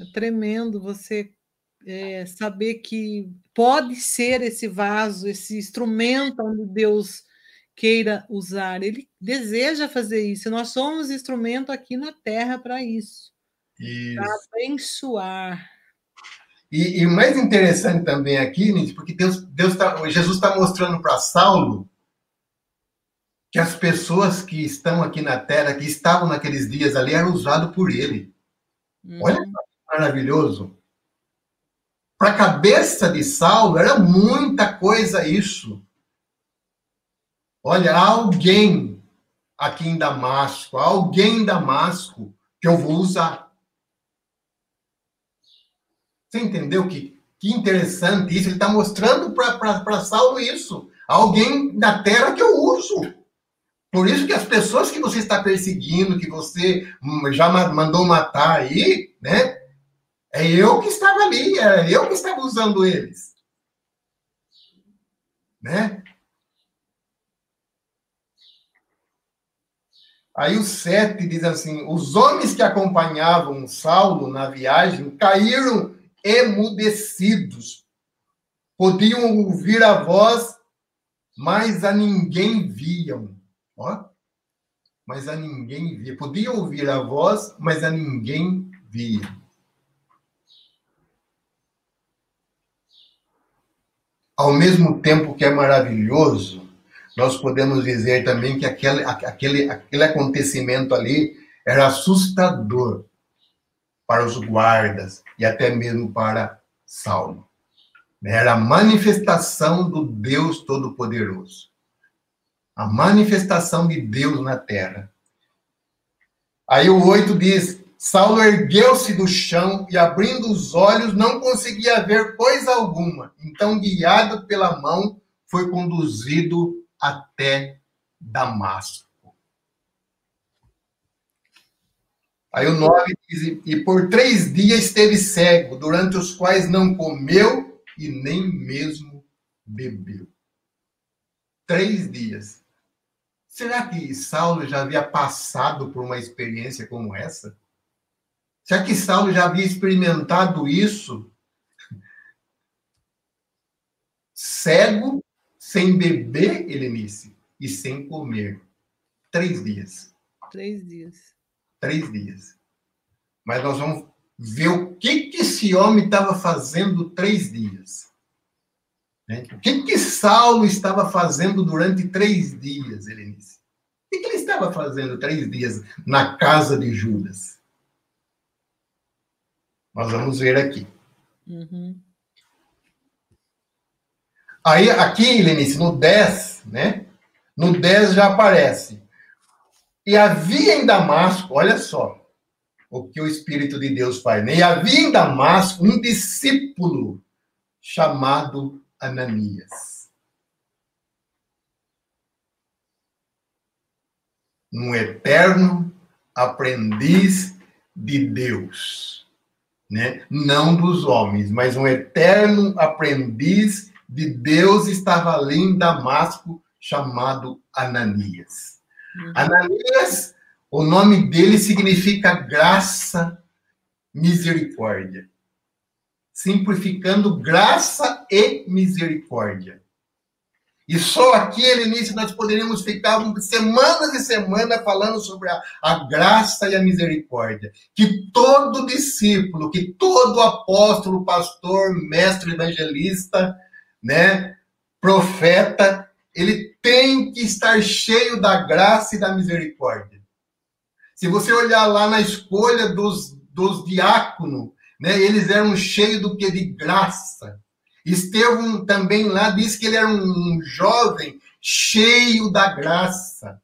É tremendo você é, saber que pode ser esse vaso, esse instrumento onde Deus queira usar. Ele deseja fazer isso. Nós somos instrumento aqui na Terra para isso. Para abençoar. E, e, o mais interessante também aqui, Nietzsche, porque Deus, Deus tá, Jesus está mostrando para Saulo que as pessoas que estão aqui na Terra, que estavam naqueles dias ali, eram usadas por ele. Uhum. Olha que maravilhoso. Para a cabeça de Saulo, era muita coisa isso. Olha, alguém aqui em Damasco, alguém em Damasco que eu vou usar. Você entendeu que, que interessante isso? Ele está mostrando para Saulo isso. Alguém na terra que eu uso. Por isso que as pessoas que você está perseguindo, que você já mandou matar aí, né? É eu que estava ali, é eu que estava usando eles. Né? Aí o 7 diz assim: os homens que acompanhavam Saulo na viagem caíram emudecidos. Podiam ouvir a voz, mas a ninguém viam. Ó. Mas a ninguém via. Podiam ouvir a voz, mas a ninguém via. Ao mesmo tempo que é maravilhoso, nós podemos dizer também que aquele, aquele, aquele acontecimento ali era assustador para os guardas e até mesmo para Saulo. Era a manifestação do Deus Todo-Poderoso. A manifestação de Deus na terra. Aí o 8 diz: Saulo ergueu-se do chão e, abrindo os olhos, não conseguia ver coisa alguma. Então, guiado pela mão, foi conduzido até Damasco. Aí o 9 diz: E por três dias esteve cego, durante os quais não comeu e nem mesmo bebeu. Três dias. Será que Saulo já havia passado por uma experiência como essa? Será que Saulo já havia experimentado isso? *laughs* Cego sem beber, Helenice, e sem comer. Três dias. Três dias. Três dias. Mas nós vamos ver o que, que esse homem estava fazendo três dias. Né? O que, que Saulo estava fazendo durante três dias, Helenice? O que, que ele estava fazendo três dias na casa de Judas? Nós vamos ver aqui. Uhum. Aí, aqui, Lenice, no 10, né? No 10 já aparece. E havia em Damasco, olha só o que o Espírito de Deus faz, né? E havia em Damasco um discípulo chamado Ananias. Um eterno aprendiz de Deus, né? Não dos homens, mas um eterno aprendiz de Deus estava ali em Damasco, chamado Ananias. Uhum. Ananias, o nome dele significa graça, misericórdia. Simplificando graça e misericórdia. E só aqui, início, nós poderíamos ficar semanas e semanas falando sobre a, a, graça e a misericórdia. Que todo discípulo, que todo apóstolo, pastor, mestre, evangelista, né, profeta, ele tem que estar cheio da graça e da misericórdia. Se você olhar lá na escolha dos, dos diáconos, né, eles eram cheios do que? De graça. Estevão também lá diz que ele era um jovem cheio da graça.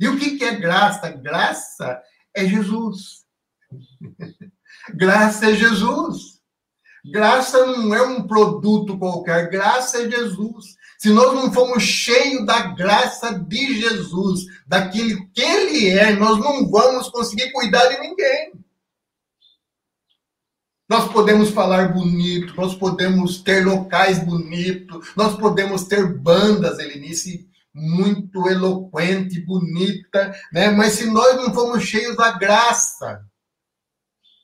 E o que, que é graça? Graça é Jesus. *laughs* Graça é Jesus. Graça não é um produto qualquer, graça é Jesus. Se nós não formos cheios da graça de Jesus, daquilo que Ele é, nós não vamos conseguir cuidar de ninguém. Nós podemos falar bonito, nós podemos ter locais bonitos, nós podemos ter bandas, Helenice, muito eloquente, bonita, né? Mas se nós não formos cheios da graça,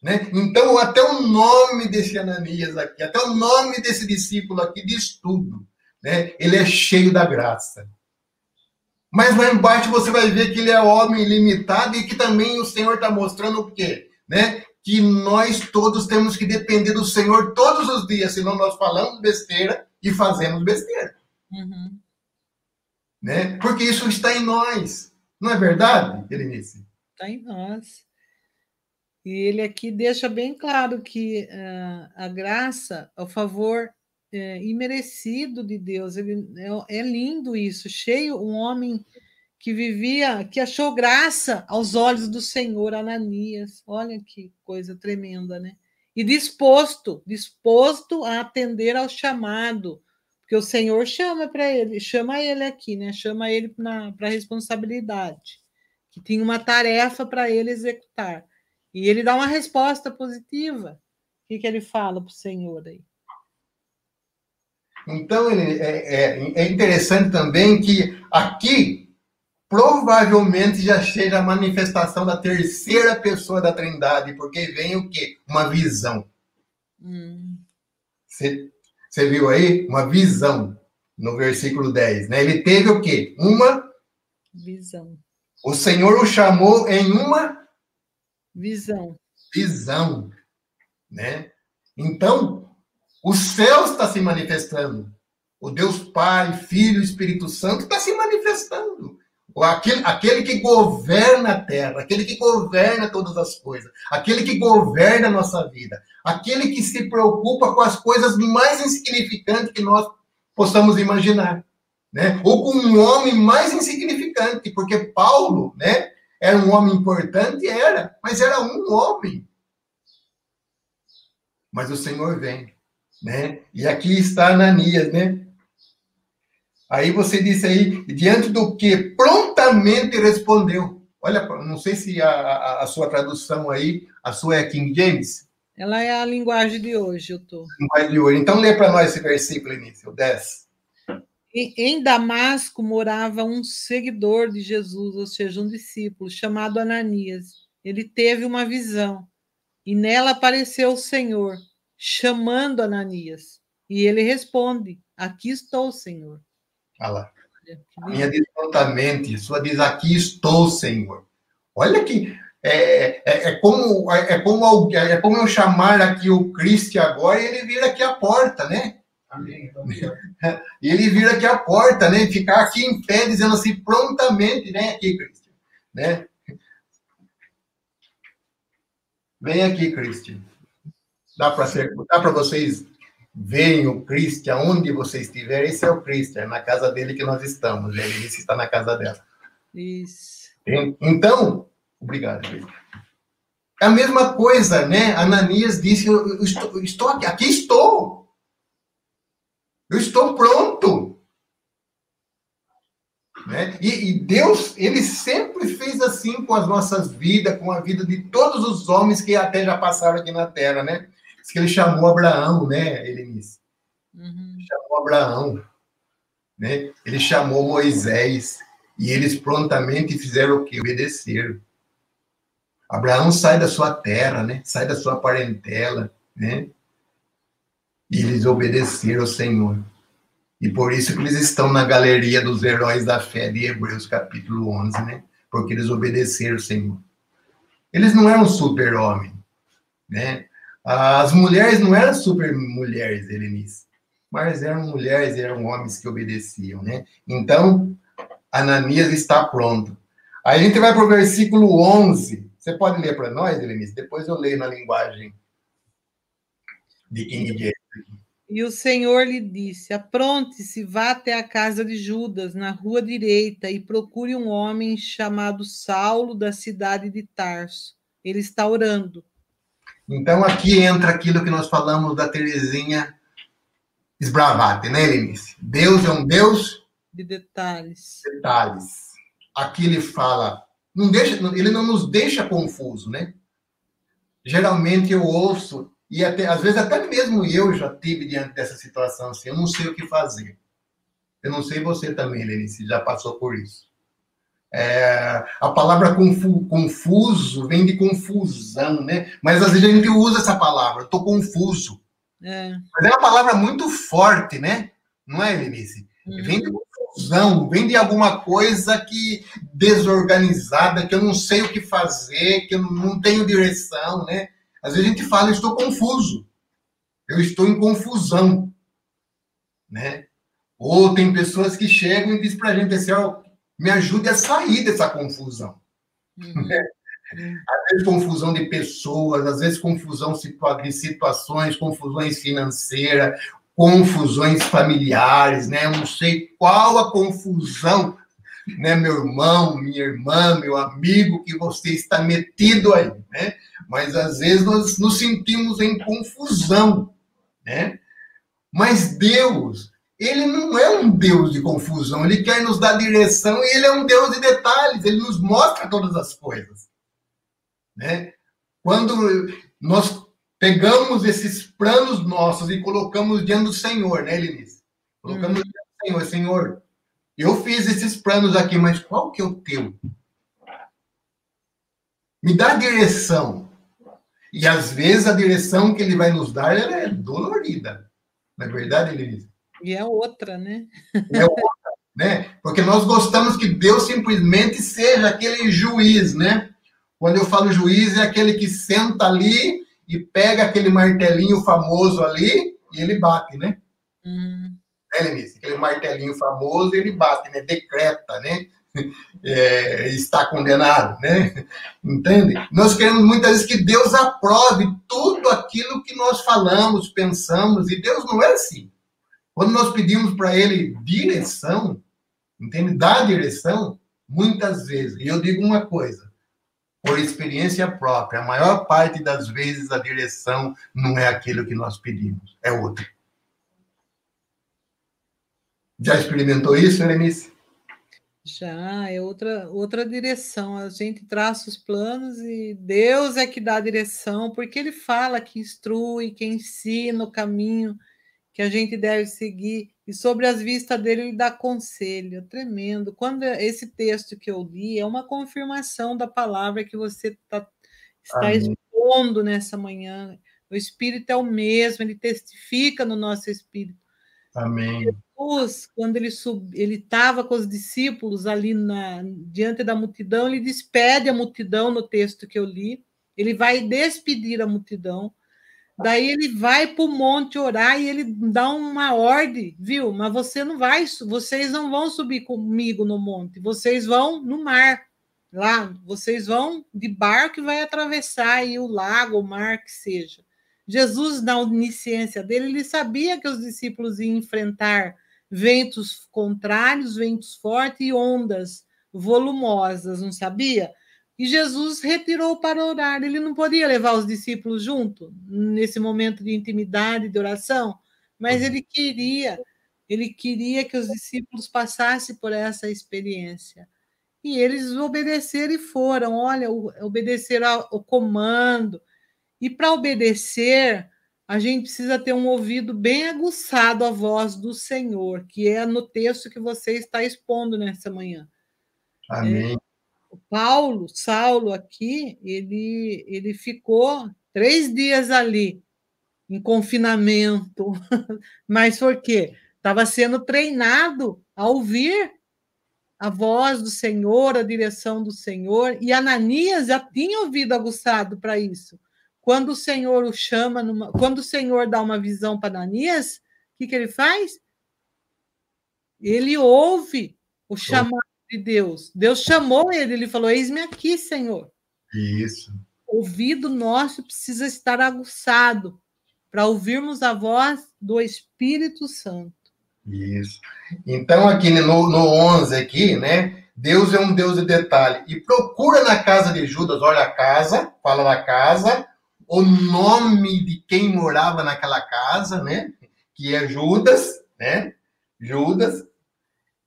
né? Então, até o nome desse Ananias aqui, até o nome desse discípulo aqui diz tudo. Né? Ele é cheio da graça. Mas lá embaixo você vai ver que ele é homem ilimitado e que também o Senhor está mostrando o quê? Né? Que nós todos temos que depender do Senhor todos os dias, senão nós falamos besteira e fazemos besteira. Uhum. Né? Porque isso está em nós. Não é verdade, Berenice? Está em nós. E ele aqui deixa bem claro que uh, a graça, o favor é, imerecido de Deus, ele, é, é lindo isso, cheio, um homem que vivia, que achou graça aos olhos do Senhor, Ananias. Olha que coisa tremenda, né? E disposto, disposto a atender ao chamado, porque o Senhor chama para ele, chama ele aqui, né? Chama ele para responsabilidade, que tinha uma tarefa para ele executar. E ele dá uma resposta positiva. O que, que ele fala para o Senhor aí? Então, ele, é, é, é interessante também que aqui provavelmente já seja a manifestação da terceira pessoa da Trindade, porque vem o quê? Uma visão. Você hum. viu aí? Uma visão no versículo 10, né? Ele teve o quê? Uma visão. O Senhor o chamou em uma Visão. Visão, né? Então, o céu está se manifestando. O Deus Pai, Filho, Espírito Santo está se manifestando. Aquele, aquele que governa a terra, aquele que governa todas as coisas, aquele que governa a nossa vida, aquele que se preocupa com as coisas mais insignificantes que nós possamos imaginar, né? Ou com um homem mais insignificante, porque Paulo, né? Era um homem importante? Era, mas era um homem. Mas o Senhor vem, né? E aqui está Ananias, né? Aí você disse aí, diante do que prontamente respondeu. Olha, não sei se a, a, a, sua tradução aí, a sua é King James. Ela é a linguagem de hoje, eu tô. Linguagem de hoje. Então lê para nós esse versículo início, 10. Em Damasco morava um seguidor de Jesus, ou seja, um discípulo, chamado Ananias. Ele teve uma visão e nela apareceu o Senhor, chamando Ananias. E ele responde: Aqui estou, Senhor. Olha lá. Minha diz prontamente, sua diz: Aqui estou, Senhor. Olha que é, é, é, como, é, como, é como eu chamar aqui o Cristo agora e ele vir aqui à porta, né? Amém. *laughs* E ele vir aqui à porta, né? Ficar aqui em pé, dizendo assim, prontamente, né? Aqui, Cristian. Né? Vem aqui, Cristian. Dá para ser, dá para vocês verem o Cristian onde você estiver. Esse é o Cristian, na casa dele que nós estamos. Ele disse está na casa dela. Isso. Então, obrigado, Cristian. É a mesma coisa, né? Ananias disse: eu estou, estou aqui, aqui estou. Eu estou pronto. Né? E, e, Deus, ele sempre fez assim com as nossas vidas, com a vida de todos os homens que até já passaram aqui na Terra, né? Diz que ele chamou Abraão, né, Elenice? Uhum. Chamou Abraão, né? Ele chamou Moisés, e eles prontamente fizeram o quê? Obedeceram. Abraão sai da sua terra, né? Sai da sua parentela, né? E eles obedeceram ao Senhor. E por isso que eles estão na galeria dos heróis da fé de Hebreus, capítulo 11, né? Porque eles obedeceram ao Senhor. Eles não eram super-homem, né? As mulheres não eram super-mulheres, Helenice, mas eram mulheres, eram homens que obedeciam, né? Então, Ananias está pronto. Aí a gente vai para o versículo 11. Você pode ler para nós, Helenice? Depois eu leio na linguagem de King James. E o Senhor lhe disse: Apronte-se, vá até a casa de Judas, na rua direita, e procure um homem chamado Saulo, da cidade de Tarso. Ele está orando. Então aqui entra aquilo que nós falamos da Terezinha Sbravati, né, Lenice? Deus é um Deus de detalhes. Detalhes. Aqui ele fala, não deixa, ele não nos deixa confuso, né? Geralmente eu ouço e até às vezes até mesmo eu já tive diante dessa situação assim, eu não sei o que fazer. Eu não sei você também, Lenice, já passou por isso. É, a palavra confu, confuso vem de confusão, né? Mas às vezes a gente usa essa palavra, estou confuso. É. Mas é uma palavra muito forte, né? Não é, Lenice? Uhum. Vem de confusão, vem de alguma coisa que desorganizada, que eu não sei o que fazer, que eu não tenho direção, né? Às vezes a gente fala, eu estou confuso. Eu estou em confusão, né? Ou tem pessoas que chegam e dizem para a gente assim, ó, me ajude a sair dessa confusão. Uhum. *laughs* Às vezes confusão de pessoas, às vezes confusão de situações, confusões financeiras, confusões familiares, né? Eu não sei qual a confusão, né, meu irmão, minha irmã, meu amigo, que você está metido aí, né? Mas às vezes nós nos sentimos em confusão, né? Mas Deus, ele não é um Deus de confusão, ele quer nos dar direção e ele é um Deus de detalhes, ele nos mostra todas as coisas. Né? Quando nós pegamos esses planos nossos e colocamos diante do Senhor, né, Lenice? Colocamos hum. diante do Senhor, Senhor, eu fiz esses planos aqui, mas qual que é o teu? Me dá direção. E às vezes a direção que ele vai nos dar é dolorida. Não é verdade, Lenice? E é outra, né? É outra, né? Porque nós gostamos que Deus simplesmente seja aquele juiz, né? Quando eu falo juiz, é aquele que senta ali e pega aquele martelinho famoso ali e ele bate, né? Hum. Né, Lenice? Aquele martelinho famoso, ele bate, né? Decreta, né? *laughs* É, está condenado, né? Entende? Nós queremos muitas vezes que Deus aprove tudo aquilo que nós falamos, pensamos, e Deus não é assim. Quando nós pedimos para ele direção, entende? Dar direção, muitas vezes, e eu digo uma coisa, por experiência própria, a maior parte das vezes a direção não é aquilo que nós pedimos, é outra. Já experimentou isso, Erenice? Já, é outra, outra direção. A gente traça os planos e Deus é que dá a direção, porque Ele fala que instrui, que ensina o caminho que a gente deve seguir, e sobre as vistas dele ele dá conselho, é tremendo. Quando esse texto que eu li é uma confirmação da palavra que você tá, está Amém. expondo nessa manhã. O Espírito é o mesmo, ele testifica no nosso espírito. Amém. Jesus, quando ele ele estava com os discípulos ali na, diante da multidão, ele despede a multidão no texto que eu li. Ele vai despedir a multidão Daí ele vai para o monte orar e ele dá uma ordem, viu? Mas você não vai, vocês não vão subir comigo no monte, vocês vão no mar. Lá, vocês vão de barco e vai atravessar aí o lago, o mar que seja. Jesus, na onisciência dele, ele sabia que os discípulos iam enfrentar ventos contrários, ventos fortes e ondas volumosas, não sabia? E Jesus retirou para orar. Ele não podia levar os discípulos junto nesse momento de intimidade, de oração, mas uhum. ele queria, ele queria que os discípulos passassem por essa experiência. E eles obedeceram e foram, olha, obedeceram ao comando. E para obedecer, a gente precisa ter um ouvido bem aguçado à voz do Senhor, que é no texto que você está expondo nessa manhã. Amém. É, o Paulo, Saulo aqui, ele, ele ficou três dias ali, em confinamento. *laughs* Mas por quê? Estava sendo treinado a ouvir a voz do Senhor, a direção do Senhor, e Ananias já tinha ouvido aguçado para isso. Quando o Senhor o chama, numa, quando o Senhor dá uma visão para Ananias, o que, que ele faz? Ele ouve o chamado de Deus. Deus chamou ele, ele falou: Eis-me aqui, Senhor. Isso. O ouvido nosso precisa estar aguçado para ouvirmos a voz do Espírito Santo. Isso. Então, aqui no, no 11, aqui, né? Deus é um Deus de detalhe. E procura na casa de Judas, olha a casa, fala da casa, o nome de quem morava naquela casa, né? Que é Judas, né? Judas.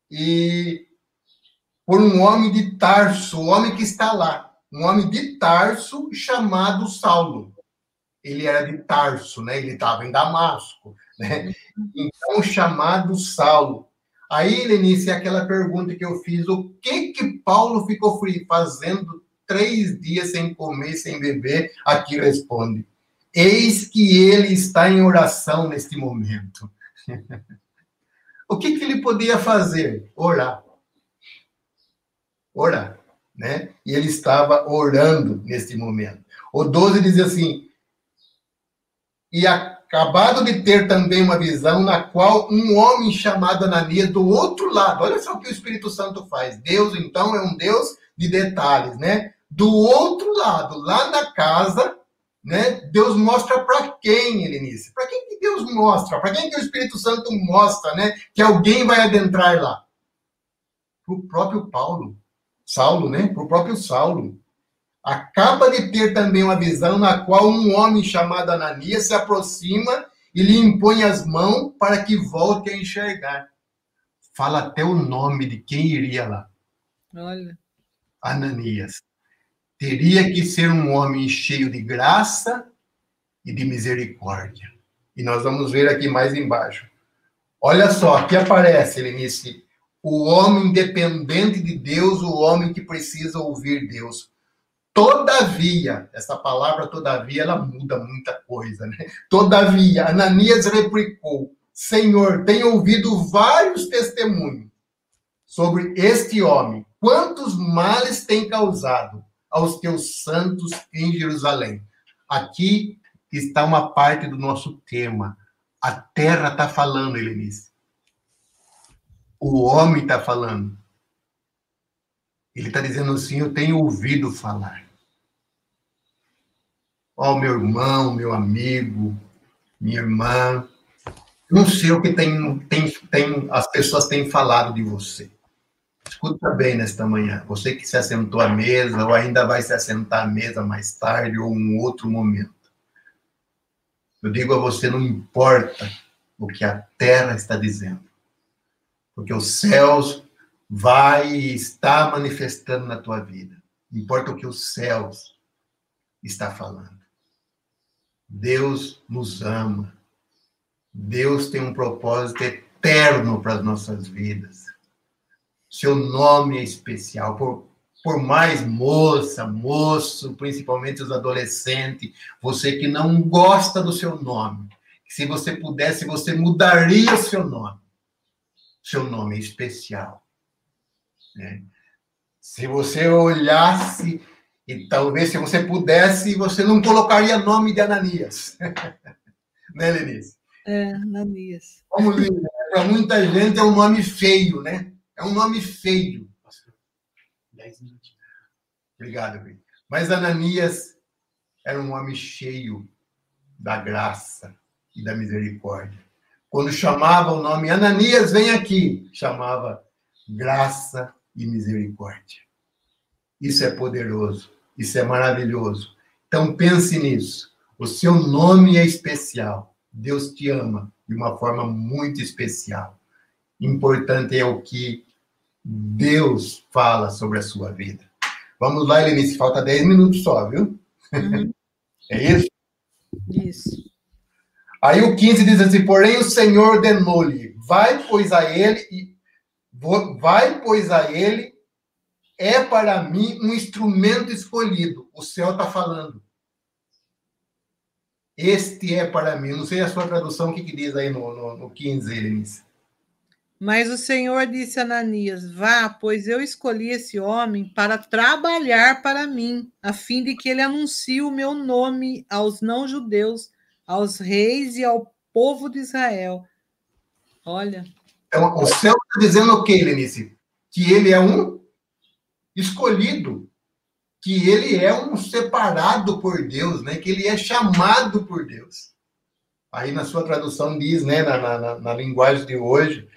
E por um homem de Tarso, o homem que está lá, um homem de Tarso chamado Saulo. Ele era de Tarso, né? Ele estava em Damasco, né? Então chamado Saulo. Aí, Lenice, aquela pergunta que eu fiz: o que que Paulo ficou fazendo três dias sem comer, sem beber? Aqui responde: Eis que ele está em oração neste momento. *laughs* o que, que ele podia fazer? Orar. Orar, né? E ele estava orando neste momento. O 12 diz assim: E acabado de ter também uma visão na qual um homem chamado Ananias do outro lado, olha só o que o Espírito Santo faz. Deus, então, é um Deus de detalhes, né? Do outro lado, lá na casa, né? Deus mostra para quem, Helenice? Para quem que Deus mostra? Para quem que o Espírito Santo mostra, né? Que alguém vai adentrar lá? Para o próprio Paulo. Saulo, né? Para o próprio Saulo acaba de ter também uma visão na qual um homem chamado Ananias se aproxima e lhe impõe as mãos para que volte a enxergar. Fala até o nome de quem iria lá. Olha. Ananias. Teria que ser um homem cheio de graça e de misericórdia. E nós vamos ver aqui mais embaixo. Olha só, aqui aparece, Lenice, o homem dependente de Deus, o homem que precisa ouvir Deus. Todavia, essa palavra todavia, ela muda muita coisa, né? Todavia, Ananias replicou: Senhor, tenho ouvido vários testemunhos sobre este homem. Quantos males tem causado aos teus santos em Jerusalém? Aqui está uma parte do nosso tema. A terra está falando, Helenice. O homem está falando. Ele está dizendo assim: Eu tenho ouvido falar. Ó, oh, meu irmão, meu amigo, minha irmã, não sei o que tem, tem, tem, as pessoas têm falado de você. Escuta bem nesta manhã. Você que se assentou à mesa, ou ainda vai se assentar à mesa mais tarde, ou um outro momento. Eu digo a você: não importa o que a terra está dizendo, porque os céus vai estar manifestando na tua vida. Importa o que os céus está falando. Deus nos ama. Deus tem um propósito eterno para as nossas vidas. Seu nome é especial. Por, por mais moça, moço, principalmente os adolescentes, você que não gosta do seu nome, se você pudesse, você mudaria o seu nome. Seu nome é especial. Né? Se você olhasse e talvez se você pudesse, você não colocaria nome de Ananias. *laughs* né, Lenice? É, Ananias. Vamos ver, para muita gente é um nome feio, né? É um nome feio. Dez. Obrigado, Brito. Mas Ananias era um homem cheio da graça e da misericórdia. Quando chamava o nome Ananias, vem aqui, chamava graça e misericórdia. Isso é poderoso. Isso é maravilhoso. Então pense nisso. O seu nome é especial. Deus te ama de uma forma muito especial. Importante é o que Deus fala sobre a sua vida. Vamos lá, Helenice, falta 10 minutos só, viu? Uhum. *laughs* É isso? Isso. Aí o 15 diz assim: porém o Senhor ordenou-lhe: vai, pois a ele, e vai, pois a ele é para mim um instrumento escolhido. O céu está falando. Este é para mim. Não sei a sua tradução, o que, que diz aí no, no, no 15, Helenice. Mas o Senhor disse a Ananias: Vá, pois eu escolhi esse homem para trabalhar para mim, a fim de que ele anuncie o meu nome aos não-judeus, aos reis e ao povo de Israel. Olha. Então, o céu está dizendo o que, Helenice? Que ele é um escolhido, que ele é um separado por Deus, né? que ele é chamado por Deus. Aí na sua tradução diz, né, na, na, na linguagem de hoje,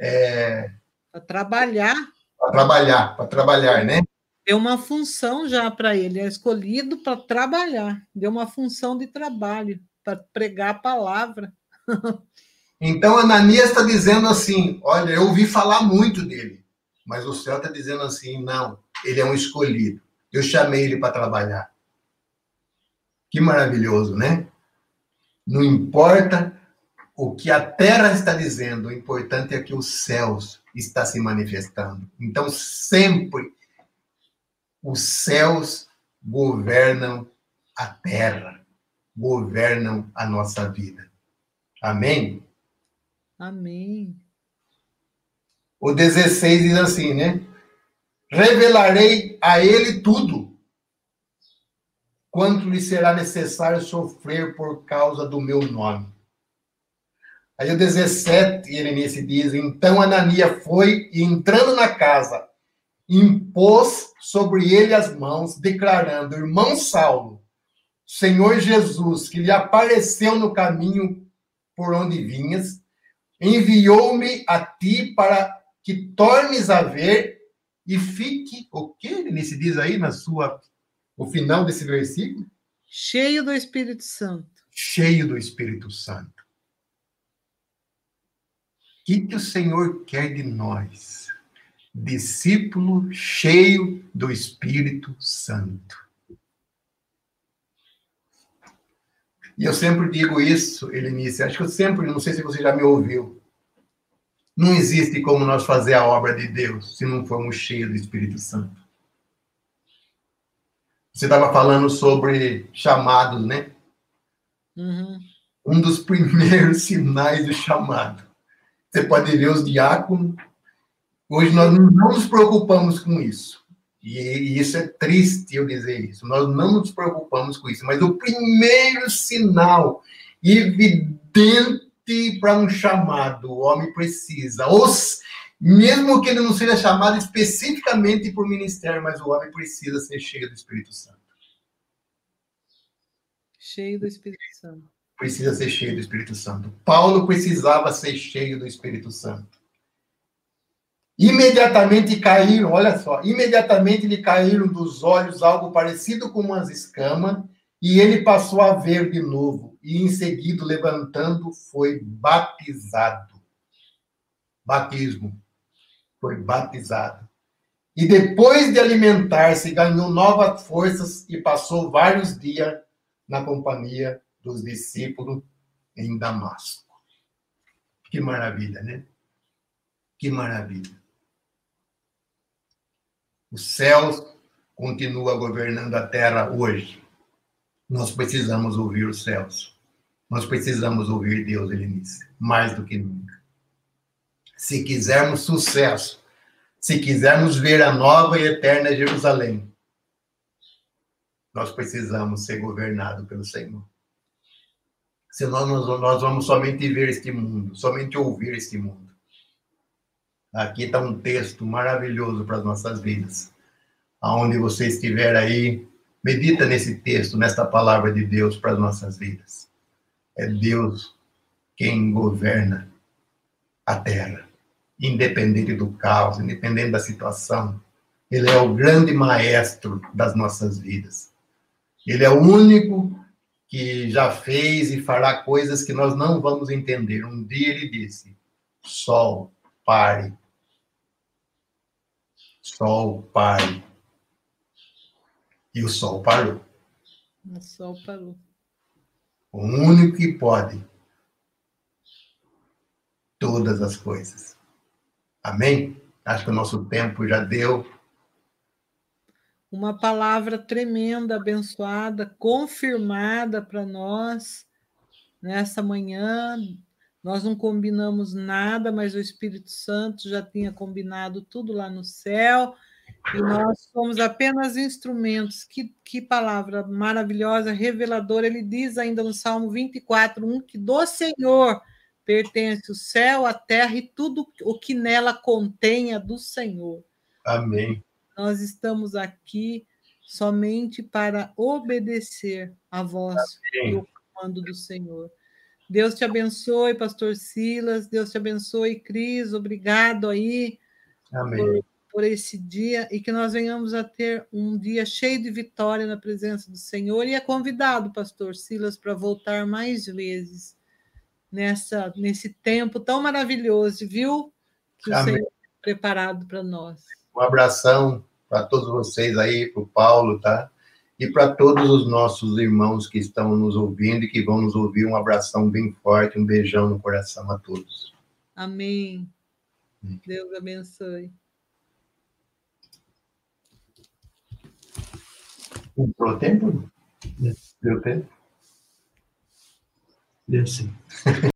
é... para trabalhar. Para trabalhar, para trabalhar, né? Deu uma função já para ele, é escolhido para trabalhar, deu uma função de trabalho, para pregar a palavra. *laughs* Então Ananias está dizendo assim: olha, eu ouvi falar muito dele, mas o céu está dizendo assim: não, ele é um escolhido. Eu chamei ele para trabalhar. Que maravilhoso, né? Não importa o que a terra está dizendo, o importante é que os céus está se manifestando. Então, sempre os céus governam a terra, governam a nossa vida. Amém? Amém. O 16 diz assim, né? Revelarei a ele tudo, quanto lhe será necessário sofrer por causa do meu nome. Aí o 17, Irenice diz: Então Anania foi e entrando na casa, impôs sobre ele as mãos, declarando: Irmão Saulo, Senhor Jesus, que lhe apareceu no caminho por onde vinhas, enviou-me a ti para que tornes a ver e fique o que ele se diz aí na sua o final desse versículo? Cheio do Espírito Santo. Cheio do Espírito Santo. O que, que o Senhor quer de nós? Discípulo cheio do Espírito Santo. E eu sempre digo isso, Elenice, acho que eu sempre, não sei se você já me ouviu. Não existe como nós fazer a obra de Deus se não formos cheios do Espírito Santo. Você estava falando sobre chamados, né? Uhum. Um dos primeiros *laughs* sinais do chamado. Você pode ver os diáconos. Hoje nós não nos preocupamos com isso. E, isso é triste eu dizer isso. Nós não nos preocupamos com isso. Mas o primeiro sinal evidente para um chamado, o homem precisa. Os, mesmo que ele não seja chamado especificamente por ministério, mas o homem precisa ser cheio do Espírito Santo. Cheio do Espírito Santo. Precisa ser cheio do Espírito Santo. Paulo precisava ser cheio do Espírito Santo. Imediatamente caíram, olha só, imediatamente lhe caíram dos olhos algo parecido com umas escamas, e ele passou a ver de novo, e em seguida, levantando, foi batizado. Batismo. Foi batizado. E depois de alimentar-se, ganhou novas forças e passou vários dias na companhia dos discípulos em Damasco. Que maravilha, né? Que maravilha. Os céus continuam governando a terra hoje. Nós precisamos ouvir os céus. Nós precisamos ouvir Deus, Elenice, mais do que nunca. Se quisermos sucesso, se quisermos ver a nova e eterna Jerusalém, nós precisamos ser governados pelo Senhor. Senão nós, nós vamos somente ver este mundo, somente ouvir este mundo. Aqui está um texto maravilhoso para as nossas vidas. Aonde você estiver aí, medita nesse texto, nesta palavra de Deus para as nossas vidas. É Deus quem governa a terra, independente do caos, independente da situação. Ele é o grande maestro das nossas vidas. Ele é o único que já fez e fará coisas que nós não vamos entender. Um dia ele disse: Sol, pare, Sol pare. E o sol parou. O sol parou. O único que pode todas as coisas. Amém? Acho que o nosso tempo já deu. Uma palavra tremenda, abençoada, confirmada para nós nessa manhã, nós não combinamos nada, mas o Espírito Santo já tinha combinado tudo lá no céu, e nós somos apenas instrumentos. Que, que palavra maravilhosa, reveladora. Ele diz ainda no Salmo 24, 1, que do Senhor pertence o céu, a terra e tudo o que nela contenha do Senhor. Amém. Nós estamos aqui somente para obedecer a voz Amém. e o comando do Senhor. Deus te abençoe, pastor Silas. Deus te abençoe, Cris. Obrigado aí Amém. Por, por esse dia e que nós venhamos a ter um dia cheio de vitória na presença do Senhor. E é convidado, pastor Silas, para voltar mais vezes nessa nesse tempo tão maravilhoso, viu? Que Amém. o Senhor tem preparado para nós. Um abração para todos vocês aí, para o Paulo, tá? E para todos os nossos irmãos que estão nos ouvindo e que vão nos ouvir, um abração bem forte, um beijão no coração a todos. Amém. Deus abençoe. Deu tempo? Deu tempo? Deu sim. *laughs*